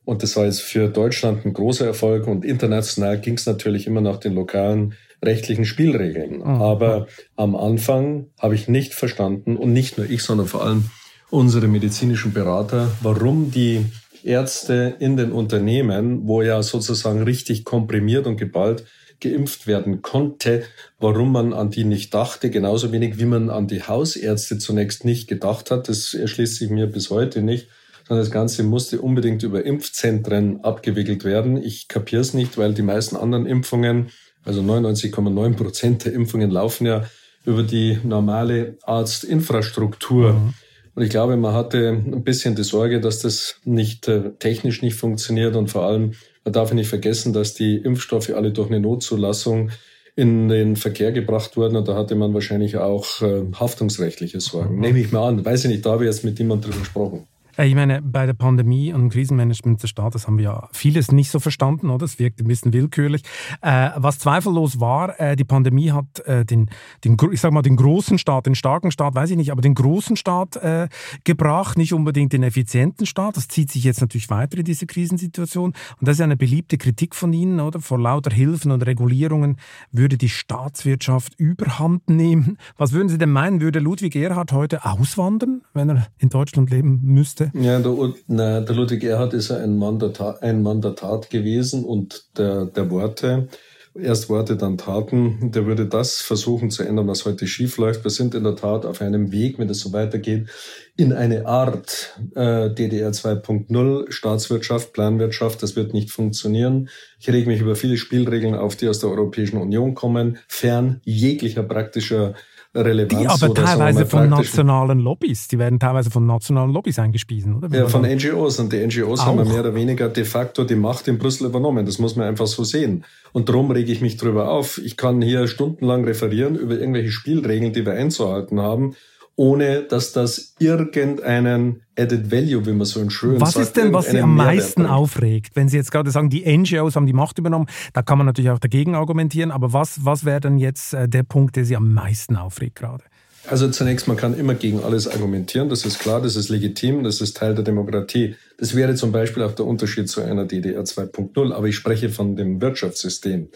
Und das war jetzt für Deutschland ein großer Erfolg. Und international ging es natürlich immer nach den lokalen rechtlichen Spielregeln. Mhm. Aber am Anfang habe ich nicht verstanden, und nicht nur ich, sondern vor allem unsere medizinischen Berater, warum die Ärzte in den Unternehmen, wo ja sozusagen richtig komprimiert und geballt geimpft werden konnte, warum man an die nicht dachte, genauso wenig wie man an die Hausärzte zunächst nicht gedacht hat. Das erschließt sich mir bis heute nicht. Das Ganze musste unbedingt über Impfzentren abgewickelt werden. Ich kapiere es nicht, weil die meisten anderen Impfungen, also 99,9 Prozent der Impfungen laufen ja über die normale Arztinfrastruktur. Mhm. Und ich glaube, man hatte ein bisschen die Sorge, dass das nicht äh, technisch nicht funktioniert und vor allem man darf nicht vergessen, dass die Impfstoffe alle durch eine Notzulassung in den Verkehr gebracht wurden und da hatte man wahrscheinlich auch äh, haftungsrechtliche Sorgen. Mhm. Nehme ich mal an. Weiß ich nicht, da habe ich jetzt mit niemandem drüber gesprochen. Äh, ich meine, bei der Pandemie und dem Krisenmanagement des Staates haben wir ja vieles nicht so verstanden, oder? Es wirkt ein bisschen willkürlich. Äh, was zweifellos war, äh, die Pandemie hat äh, den, den, ich sag mal, den großen Staat, den starken Staat, weiß ich nicht, aber den großen Staat äh, gebracht, nicht unbedingt den effizienten Staat. Das zieht sich jetzt natürlich weiter in diese Krisensituation. Und das ist eine beliebte Kritik von Ihnen, oder? Vor lauter Hilfen und Regulierungen würde die Staatswirtschaft überhand nehmen. Was würden Sie denn meinen, würde Ludwig Erhard heute auswandern, wenn er in Deutschland leben müsste? Ja, der, na, der Ludwig Erhard ist ja ein Mann der, Tat, ein Mann der Tat gewesen und der, der Worte. Erst Worte, dann Taten. Der würde das versuchen zu ändern, was heute schief läuft. Wir sind in der Tat auf einem Weg, wenn es so weitergeht, in eine Art äh, DDR 2.0, Staatswirtschaft, Planwirtschaft. Das wird nicht funktionieren. Ich rege mich über viele Spielregeln auf, die aus der Europäischen Union kommen, fern jeglicher praktischer Relevanz. Die aber teilweise von nationalen Lobbys, die werden teilweise von nationalen Lobbys eingespiesen, oder? ja, von NGOs. Und die NGOs auch. haben mehr oder weniger de facto die Macht in Brüssel übernommen. Das muss man einfach so sehen. Und darum rege ich mich drüber auf. Ich kann hier stundenlang referieren über irgendwelche Spielregeln, die wir einzuhalten haben ohne dass das irgendeinen Added Value, wie man so schön was sagt. Was ist denn, was Sie am meisten aufregt? Wenn Sie jetzt gerade sagen, die NGOs haben die Macht übernommen, da kann man natürlich auch dagegen argumentieren, aber was, was wäre denn jetzt äh, der Punkt, der Sie am meisten aufregt gerade? Also zunächst, man kann immer gegen alles argumentieren, das ist klar, das ist legitim, das ist Teil der Demokratie. Das wäre zum Beispiel auch der Unterschied zu einer DDR 2.0, aber ich spreche von dem Wirtschaftssystem.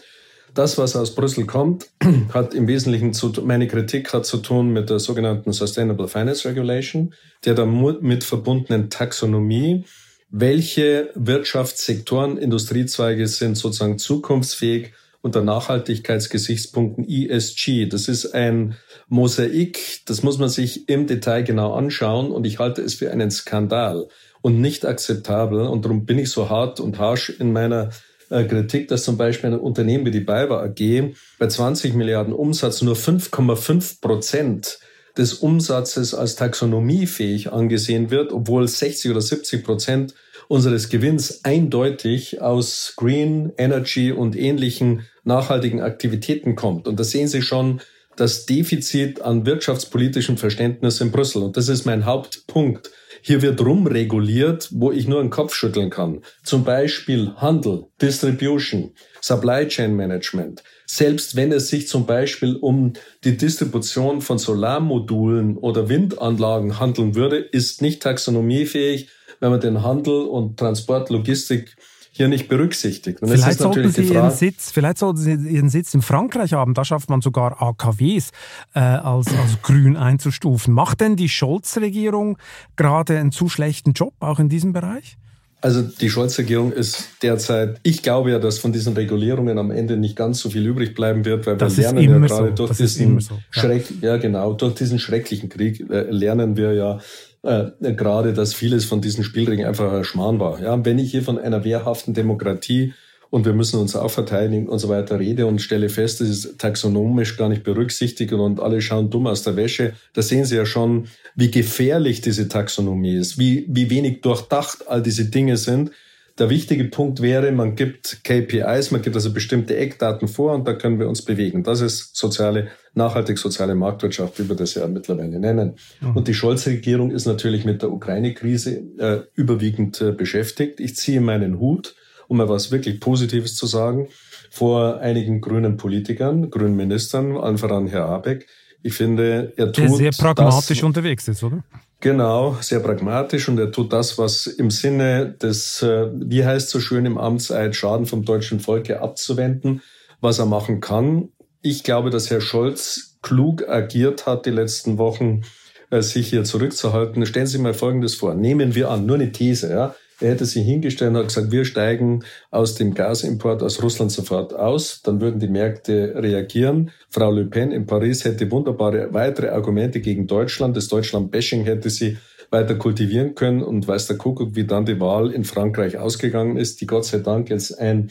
Das, was aus Brüssel kommt, hat im Wesentlichen zu, meine Kritik hat zu tun mit der sogenannten Sustainable Finance Regulation, der damit verbundenen Taxonomie. Welche Wirtschaftssektoren, Industriezweige sind sozusagen zukunftsfähig unter Nachhaltigkeitsgesichtspunkten ESG? Das ist ein Mosaik, das muss man sich im Detail genau anschauen und ich halte es für einen Skandal und nicht akzeptabel und darum bin ich so hart und harsch in meiner Kritik, dass zum Beispiel ein Unternehmen wie die BayWa AG bei 20 Milliarden Umsatz nur 5,5 Prozent des Umsatzes als taxonomiefähig angesehen wird, obwohl 60 oder 70 Prozent unseres Gewinns eindeutig aus Green Energy und ähnlichen nachhaltigen Aktivitäten kommt. Und da sehen Sie schon das Defizit an wirtschaftspolitischem Verständnis in Brüssel. Und das ist mein Hauptpunkt. Hier wird rumreguliert, wo ich nur einen Kopf schütteln kann. Zum Beispiel Handel, Distribution, Supply Chain Management. Selbst wenn es sich zum Beispiel um die Distribution von Solarmodulen oder Windanlagen handeln würde, ist nicht taxonomiefähig, wenn man den Handel und Transport, Logistik hier nicht berücksichtigt. Und vielleicht, sollten Sie Ihren Sitz, vielleicht sollten Sie Ihren Sitz in Frankreich haben. Da schafft man sogar AKWs äh, als, als grün einzustufen. Macht denn die Scholz-Regierung gerade einen zu schlechten Job, auch in diesem Bereich? Also die Scholz-Regierung ist derzeit, ich glaube ja, dass von diesen Regulierungen am Ende nicht ganz so viel übrig bleiben wird, weil das wir lernen ja gerade so. durch das diesen so. ja. Schreck, ja genau, durch diesen schrecklichen Krieg äh, lernen wir ja, äh, gerade, dass vieles von diesen Spielregeln einfach ein Schmarrn war. Ja, wenn ich hier von einer wehrhaften Demokratie und wir müssen uns auch verteidigen und so weiter rede und stelle fest, das ist taxonomisch gar nicht berücksichtigt und alle schauen dumm aus der Wäsche, da sehen Sie ja schon, wie gefährlich diese Taxonomie ist, wie, wie wenig durchdacht all diese Dinge sind der wichtige Punkt wäre, man gibt KPIs, man gibt also bestimmte Eckdaten vor und da können wir uns bewegen. Das ist soziale, nachhaltig soziale Marktwirtschaft, wie wir das ja mittlerweile nennen. Mhm. Und die Scholz-Regierung ist natürlich mit der Ukraine-Krise äh, überwiegend äh, beschäftigt. Ich ziehe meinen Hut, um mal was wirklich Positives zu sagen, vor einigen grünen Politikern, grünen Ministern, allen voran Herr Abeck. Ich finde, er tut. Der sehr pragmatisch das, unterwegs ist, oder? Genau, sehr pragmatisch und er tut das, was im Sinne des, äh, wie heißt so schön im Amtseid, Schaden vom deutschen Volke abzuwenden, was er machen kann. Ich glaube, dass Herr Scholz klug agiert hat die letzten Wochen, äh, sich hier zurückzuhalten. Stellen Sie mal Folgendes vor. Nehmen wir an, nur eine These, ja. Er hätte sich hingestellt und hat gesagt, wir steigen aus dem Gasimport aus Russland sofort aus. Dann würden die Märkte reagieren. Frau Le Pen in Paris hätte wunderbare weitere Argumente gegen Deutschland. Das Deutschland-Bashing hätte sie weiter kultivieren können. Und weiß der Kuckuck, wie dann die Wahl in Frankreich ausgegangen ist, die Gott sei Dank jetzt ein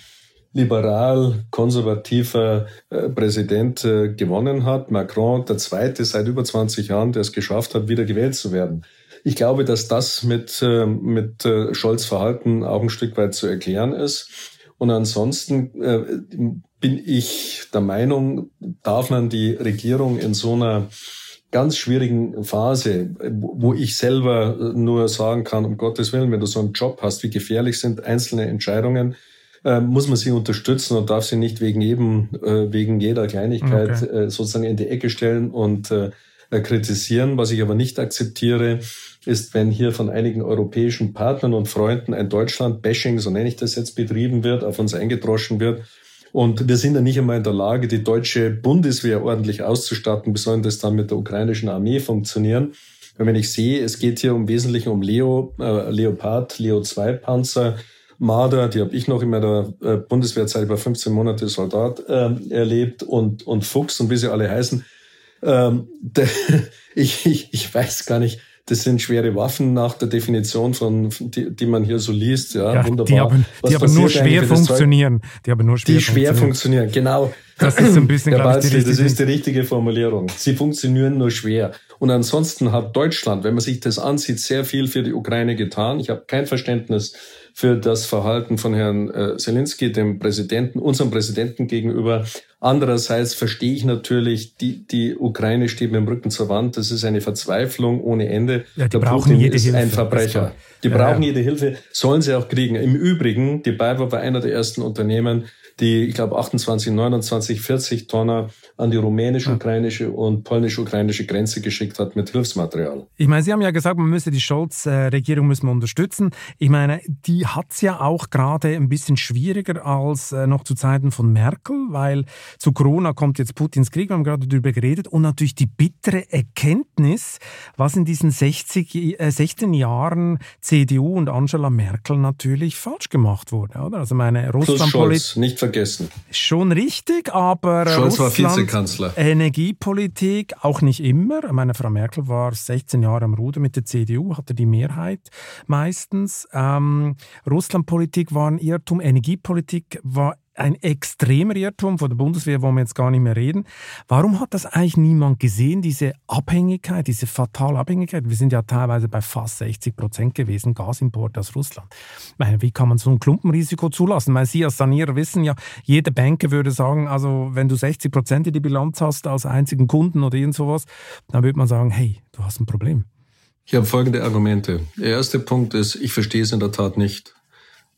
liberal konservativer äh, Präsident äh, gewonnen hat. Macron, der zweite seit über 20 Jahren, der es geschafft hat, wieder gewählt zu werden. Ich glaube, dass das mit, äh, mit äh, Scholz Verhalten auch ein Stück weit zu erklären ist. Und ansonsten äh, bin ich der Meinung, darf man die Regierung in so einer ganz schwierigen Phase, wo ich selber nur sagen kann, um Gottes Willen, wenn du so einen Job hast, wie gefährlich sind einzelne Entscheidungen, äh, muss man sie unterstützen und darf sie nicht wegen jedem, äh, wegen jeder Kleinigkeit okay. äh, sozusagen in die Ecke stellen und äh, kritisieren. Was ich aber nicht akzeptiere, ist, wenn hier von einigen europäischen Partnern und Freunden ein Deutschland-Bashing, so nenne ich das jetzt, betrieben wird, auf uns eingedroschen wird. Und wir sind ja nicht einmal in der Lage, die deutsche Bundeswehr ordentlich auszustatten, besonders dann mit der ukrainischen Armee funktionieren. wenn ich sehe, es geht hier im Wesentlichen um Leo, äh, Leopard, Leo 2 Panzer, Marder, die habe ich noch in meiner äh, Bundeswehrzeit über 15 Monate Soldat äh, erlebt und, und Fuchs und wie sie alle heißen. Ähm, de, ich, ich, ich weiß gar nicht, das sind schwere Waffen nach der Definition von, die, die man hier so liest. Ja, ja wunderbar. Die aber, die aber nur schwer funktionieren. Die aber nur schwer, die schwer funktionieren. Genau. Das ist ein bisschen, glaube ich, die Das ist die richtige Formulierung. Sie funktionieren nur schwer. Und ansonsten hat Deutschland, wenn man sich das ansieht, sehr viel für die Ukraine getan. Ich habe kein Verständnis für das Verhalten von Herrn äh, Zelensky, dem Präsidenten, unserem Präsidenten gegenüber. Andererseits verstehe ich natürlich, die, die Ukraine steht mit dem Rücken zur Wand. Das ist eine Verzweiflung ohne Ende. Ja, die Der brauchen Putin jede ist Hilfe. ein Verbrecher. Die ja, brauchen ja. jede Hilfe, sollen sie auch kriegen. Im Übrigen, die BayWa war einer der ersten Unternehmen, die, ich glaube, 28, 29, 40 Tonner an die rumänisch-ukrainische und polnisch-ukrainische Grenze geschickt hat mit Hilfsmaterial. Ich meine, Sie haben ja gesagt, man müsse die Scholz-Regierung müssen unterstützen. Ich meine, die hat es ja auch gerade ein bisschen schwieriger als äh, noch zu Zeiten von Merkel, weil zu Corona kommt jetzt Putins Krieg, wir haben gerade darüber geredet, und natürlich die bittere Erkenntnis, was in diesen 60, äh, 16 Jahren CDU und Angela Merkel natürlich falsch gemacht wurde. Oder? Also meine Russlandpolitik. Nicht vergessen. Schon richtig, aber Scholz war Vizekanzler. Energiepolitik auch nicht immer. Meine Frau Merkel war 16 Jahre am Ruder mit der CDU, hatte die Mehrheit meistens. Ähm, Russlandpolitik war ein Irrtum, Energiepolitik war ein extremer Irrtum von der Bundeswehr, wo wir jetzt gar nicht mehr reden. Warum hat das eigentlich niemand gesehen, diese Abhängigkeit, diese fatale Abhängigkeit? Wir sind ja teilweise bei fast 60 Prozent gewesen, Gasimport aus Russland. Meine, wie kann man so ein Klumpenrisiko zulassen? Weil Sie als Sanierer wissen ja, jeder Banker würde sagen, also wenn du 60 Prozent in die Bilanz hast als einzigen Kunden oder irgend sowas, dann würde man sagen, hey, du hast ein Problem. Ich habe folgende Argumente. Der erste Punkt ist, ich verstehe es in der Tat nicht.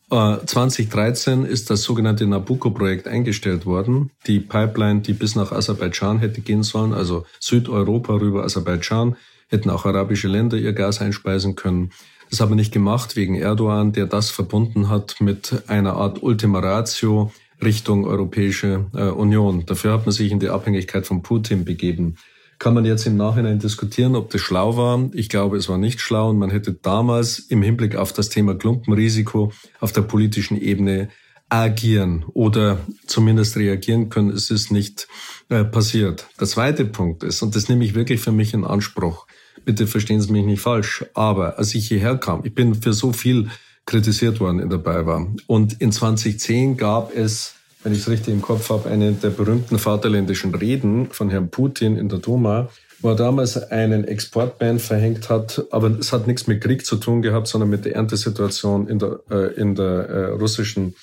2013 äh, ist das sogenannte Nabucco-Projekt eingestellt worden. Die Pipeline, die bis nach Aserbaidschan hätte gehen sollen, also Südeuropa rüber Aserbaidschan, hätten auch arabische Länder ihr Gas einspeisen können. Das haben wir nicht gemacht wegen Erdogan, der das verbunden hat mit einer Art Ultima Ratio Richtung Europäische äh, Union. Dafür hat man sich in die Abhängigkeit von Putin begeben. Kann man jetzt im Nachhinein diskutieren, ob das schlau war. Ich glaube, es war nicht schlau und man hätte damals im Hinblick auf das Thema Klumpenrisiko auf der politischen Ebene agieren oder zumindest reagieren können. Es ist nicht äh, passiert. Der zweite Punkt ist, und das nehme ich wirklich für mich in Anspruch, bitte verstehen Sie mich nicht falsch, aber als ich hierher kam, ich bin für so viel kritisiert worden in der BayWa und in 2010 gab es wenn ich es richtig im Kopf habe, eine der berühmten vaterländischen Reden von Herrn Putin in der Duma, wo er damals einen Exportban verhängt hat, aber es hat nichts mit Krieg zu tun gehabt, sondern mit der Erntesituation in der, äh, in der äh, russischen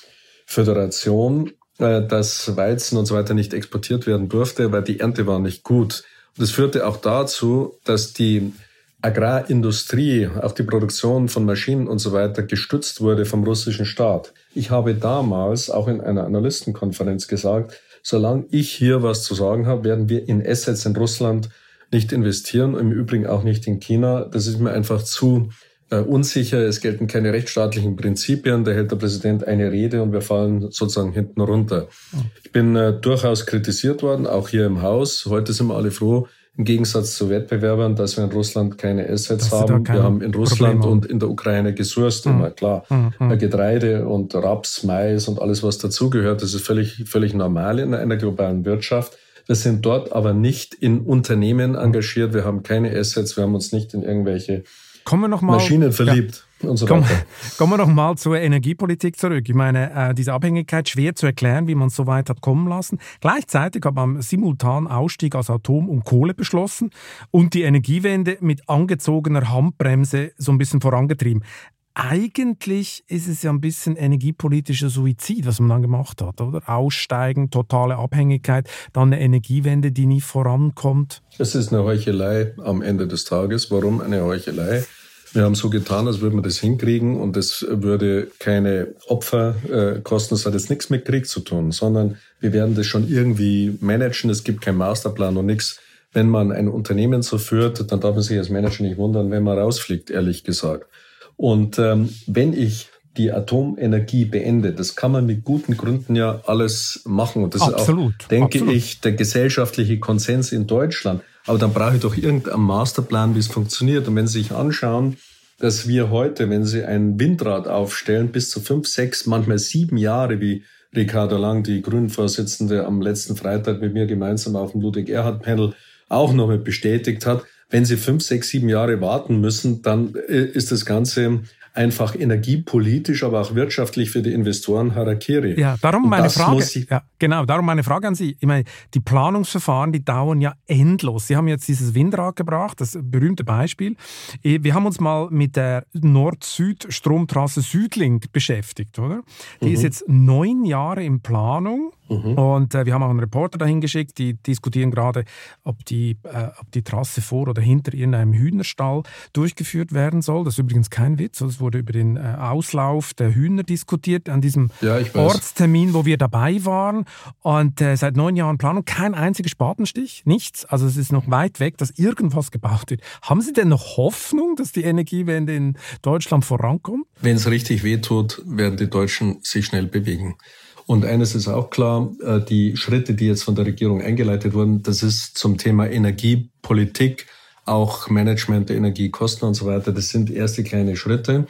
Föderation, äh, dass Weizen und so weiter nicht exportiert werden durfte, weil die Ernte war nicht gut. Und das führte auch dazu, dass die Agrarindustrie, auch die Produktion von Maschinen und so weiter gestützt wurde vom russischen Staat. Ich habe damals auch in einer Analystenkonferenz gesagt, solange ich hier was zu sagen habe, werden wir in Assets in Russland nicht investieren, im Übrigen auch nicht in China. Das ist mir einfach zu äh, unsicher. Es gelten keine rechtsstaatlichen Prinzipien. Da hält der Präsident eine Rede und wir fallen sozusagen hinten runter. Ich bin äh, durchaus kritisiert worden, auch hier im Haus. Heute sind wir alle froh, im Gegensatz zu Wettbewerbern, dass wir in Russland keine Assets haben. Wir haben in Russland Problem und in der Ukraine gesourced, mhm. immer klar. Mhm. Getreide und Raps, Mais und alles, was dazugehört. Das ist völlig, völlig normal in einer globalen Wirtschaft. Wir sind dort aber nicht in Unternehmen engagiert. Wir haben keine Assets. Wir haben uns nicht in irgendwelche Maschinen verliebt. Ja. Und so Komm, kommen wir noch mal zur Energiepolitik zurück. Ich meine, äh, diese Abhängigkeit schwer zu erklären, wie man es so weit hat kommen lassen. Gleichzeitig hat man simultan Ausstieg aus Atom und Kohle beschlossen und die Energiewende mit angezogener Handbremse so ein bisschen vorangetrieben. Eigentlich ist es ja ein bisschen energiepolitischer Suizid, was man dann gemacht hat, oder? Aussteigen, totale Abhängigkeit, dann eine Energiewende, die nie vorankommt. Es ist eine Heuchelei am Ende des Tages. Warum eine Heuchelei? Wir haben so getan, als würden wir das hinkriegen und es würde keine Opfer äh, kosten. Es hat jetzt nichts mit Krieg zu tun, sondern wir werden das schon irgendwie managen. Es gibt keinen Masterplan und nichts. Wenn man ein Unternehmen so führt, dann darf man sich als Manager nicht wundern, wenn man rausfliegt, ehrlich gesagt. Und ähm, wenn ich die Atomenergie beende. Das kann man mit guten Gründen ja alles machen. Und das absolut, ist auch, denke absolut. ich, der gesellschaftliche Konsens in Deutschland. Aber dann brauche ich doch irgendeinen Masterplan, wie es funktioniert. Und wenn Sie sich anschauen, dass wir heute, wenn Sie ein Windrad aufstellen, bis zu fünf, sechs, manchmal sieben Jahre, wie Ricardo Lang, die Grünen-Vorsitzende, am letzten Freitag mit mir gemeinsam auf dem Ludwig-Erhard-Panel auch noch mit bestätigt hat, wenn Sie fünf, sechs, sieben Jahre warten müssen, dann äh, ist das Ganze einfach energiepolitisch, aber auch wirtschaftlich für die Investoren Harakiri. Ja, darum meine Frage. Ja, genau, darum meine Frage an Sie. Ich meine, die Planungsverfahren, die dauern ja endlos. Sie haben jetzt dieses Windrad gebracht, das berühmte Beispiel. Eh, wir haben uns mal mit der Nord-Süd-Stromtrasse Südlink beschäftigt, oder? Die mhm. ist jetzt neun Jahre in Planung. Mhm. Und äh, wir haben auch einen Reporter dahin geschickt, die diskutieren gerade, ob die, äh, ob die Trasse vor oder hinter irgendeinem Hühnerstall durchgeführt werden soll. Das ist übrigens kein Witz. Es wurde über den äh, Auslauf der Hühner diskutiert an diesem ja, Ortstermin, wo wir dabei waren. Und äh, seit neun Jahren Planung kein einziger Spatenstich, nichts. Also es ist noch weit weg, dass irgendwas gebaut wird. Haben Sie denn noch Hoffnung, dass die Energiewende in Deutschland vorankommt? Wenn es richtig wehtut, werden die Deutschen sich schnell bewegen. Und eines ist auch klar, äh, die Schritte, die jetzt von der Regierung eingeleitet wurden, das ist zum Thema Energiepolitik, auch Management der Energiekosten und so weiter, das sind erste kleine Schritte.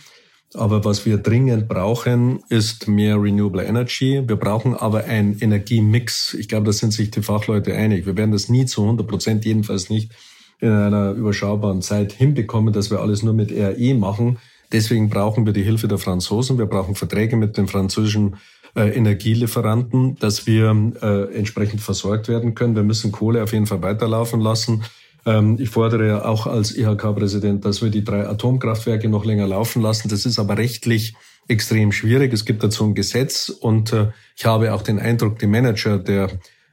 Aber was wir dringend brauchen, ist mehr Renewable Energy. Wir brauchen aber einen Energiemix. Ich glaube, da sind sich die Fachleute einig. Wir werden das nie zu 100 Prozent, jedenfalls nicht in einer überschaubaren Zeit hinbekommen, dass wir alles nur mit RE machen. Deswegen brauchen wir die Hilfe der Franzosen. Wir brauchen Verträge mit den französischen Energielieferanten, dass wir äh, entsprechend versorgt werden können. Wir müssen Kohle auf jeden Fall weiterlaufen lassen. Ähm, ich fordere ja auch als IHK-Präsident, dass wir die drei Atomkraftwerke noch länger laufen lassen. Das ist aber rechtlich extrem schwierig. Es gibt dazu ein Gesetz und äh, ich habe auch den Eindruck, die Manager der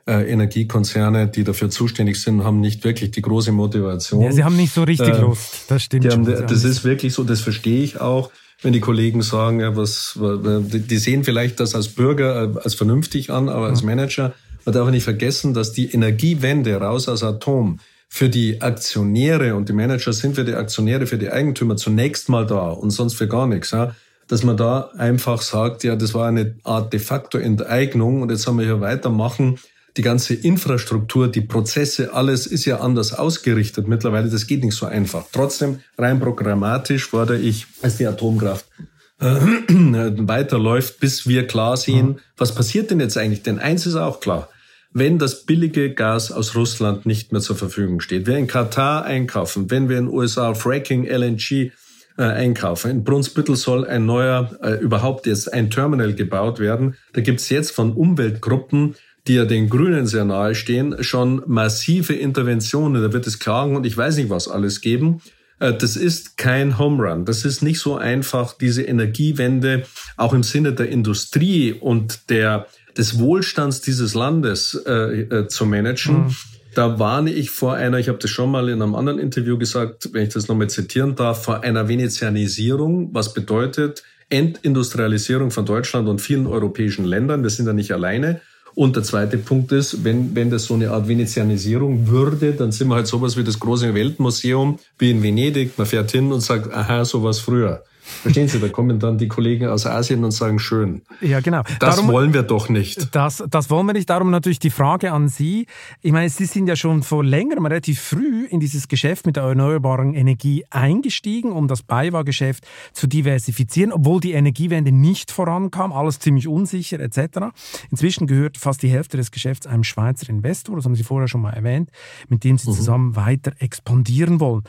äh, Energiekonzerne, die dafür zuständig sind, haben nicht wirklich die große Motivation. Ja, sie haben nicht so richtig äh, Lust. Das stimmt. Haben, das ist wirklich so, das verstehe ich auch wenn die Kollegen sagen, ja, was, die sehen vielleicht das als Bürger äh, als vernünftig an, aber als Manager, man darf nicht vergessen, dass die Energiewende raus aus Atom für die Aktionäre und die Manager sind für die Aktionäre, für die Eigentümer zunächst mal da und sonst für gar nichts. Ja? Dass man da einfach sagt, ja, das war eine Art de facto Enteignung und jetzt haben wir hier weitermachen die ganze Infrastruktur, die Prozesse, alles ist ja anders ausgerichtet mittlerweile. Das geht nicht so einfach. Trotzdem, rein programmatisch fordere ich, dass die Atomkraft äh, weiterläuft, bis wir klar sehen, mhm. was passiert denn jetzt eigentlich? Denn eins ist auch klar. Wenn das billige Gas aus Russland nicht mehr zur Verfügung steht, wir in Katar einkaufen, wenn wir in USA Fracking, LNG äh, einkaufen, in Brunsbüttel soll ein neuer, äh, überhaupt jetzt ein Terminal gebaut werden. Da gibt's jetzt von Umweltgruppen die ja den Grünen sehr nahe stehen, schon massive Interventionen. Da wird es Klagen und ich weiß nicht was alles geben. Äh, das ist kein Home Run. Das ist nicht so einfach, diese Energiewende auch im Sinne der Industrie und der, des Wohlstands dieses Landes äh, äh, zu managen. Mhm. Da warne ich vor einer, ich habe das schon mal in einem anderen Interview gesagt, wenn ich das nochmal zitieren darf, vor einer Venezianisierung, was bedeutet Entindustrialisierung von Deutschland und vielen europäischen Ländern. Wir sind da nicht alleine. Und der zweite Punkt ist, wenn, wenn das so eine Art Venezianisierung würde, dann sind wir halt sowas wie das große Weltmuseum wie in Venedig. Man fährt hin und sagt, aha, sowas früher. Verstehen Sie, da kommen dann die Kollegen aus Asien und sagen, schön. Ja, genau. Das darum, wollen wir doch nicht. Das, das wollen wir nicht. Darum natürlich die Frage an Sie. Ich meine, Sie sind ja schon vor längerem relativ früh in dieses Geschäft mit der erneuerbaren Energie eingestiegen, um das BayWa-Geschäft zu diversifizieren, obwohl die Energiewende nicht vorankam, alles ziemlich unsicher etc. Inzwischen gehört fast die Hälfte des Geschäfts einem Schweizer Investor, das haben Sie vorher schon mal erwähnt, mit dem Sie mhm. zusammen weiter expandieren wollen.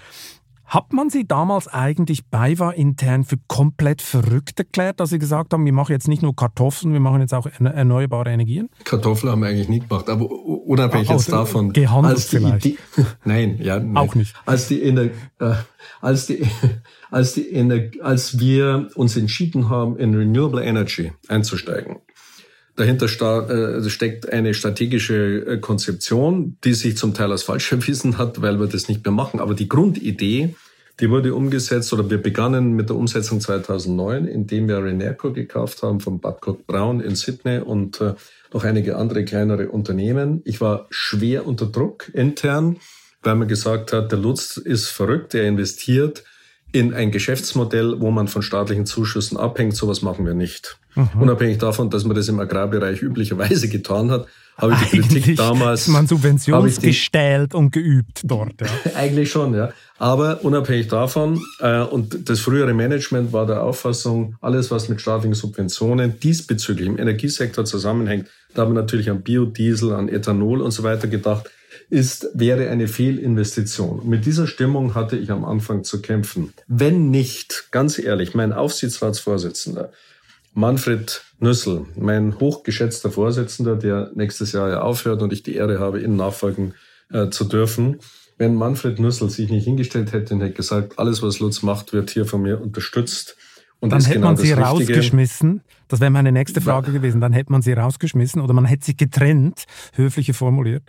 Hat man Sie damals eigentlich BayWa intern für komplett verrückt erklärt, dass Sie gesagt haben, wir machen jetzt nicht nur Kartoffeln, wir machen jetzt auch erneuerbare Energien? Kartoffeln haben wir eigentlich nie gemacht, aber unabhängig Ach, jetzt davon. Gehandelt als vielleicht. Idee, nein, ja, nein. Auch nicht. Als die, in der, äh, als die, als die, in der, als wir uns entschieden haben, in Renewable Energy einzusteigen, Dahinter äh, steckt eine strategische äh, Konzeption, die sich zum Teil als falsch erwiesen hat, weil wir das nicht mehr machen. Aber die Grundidee, die wurde umgesetzt oder wir begannen mit der Umsetzung 2009, indem wir Renerco gekauft haben von Babcock Brown in Sydney und äh, noch einige andere kleinere Unternehmen. Ich war schwer unter Druck intern, weil man gesagt hat, der Lutz ist verrückt, er investiert in ein Geschäftsmodell, wo man von staatlichen Zuschüssen abhängt. Sowas machen wir nicht. Mhm. Unabhängig davon, dass man das im Agrarbereich üblicherweise getan hat, habe ich die Eigentlich Politik damals. Ist man subventionsgestellt und geübt dort. Ja. Eigentlich schon, ja. Aber unabhängig davon, äh, und das frühere Management war der Auffassung, alles, was mit staatlichen Subventionen diesbezüglich im Energiesektor zusammenhängt, da haben wir natürlich an Biodiesel, an Ethanol und so weiter gedacht, ist, wäre eine Fehlinvestition. Mit dieser Stimmung hatte ich am Anfang zu kämpfen. Wenn nicht, ganz ehrlich, mein Aufsichtsratsvorsitzender, Manfred Nüssel, mein hochgeschätzter Vorsitzender, der nächstes Jahr ja aufhört und ich die Ehre habe, ihn nachfolgen äh, zu dürfen. Wenn Manfred Nüssel sich nicht hingestellt hätte und hätte gesagt, alles, was Lutz macht, wird hier von mir unterstützt. Und dann hätte genau man sie rausgeschmissen. Das wäre meine nächste Frage gewesen. Dann hätte man sie rausgeschmissen oder man hätte sie getrennt, höflicher formuliert.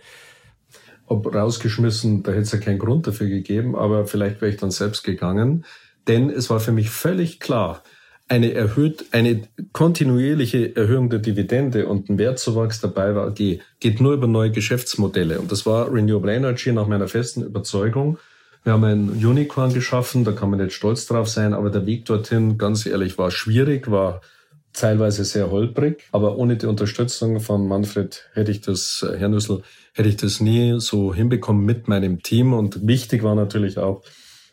Ob rausgeschmissen, da hätte es ja keinen Grund dafür gegeben, aber vielleicht wäre ich dann selbst gegangen. Denn es war für mich völlig klar, eine erhöht, eine kontinuierliche Erhöhung der Dividende und ein Wertzuwachs dabei war, geht nur über neue Geschäftsmodelle. Und das war Renewable Energy nach meiner festen Überzeugung. Wir haben ein Unicorn geschaffen, da kann man nicht stolz drauf sein, aber der Weg dorthin, ganz ehrlich, war schwierig, war teilweise sehr holprig, aber ohne die Unterstützung von Manfred hätte ich das, Herr Nüssel, hätte ich das nie so hinbekommen mit meinem Team. Und wichtig war natürlich auch,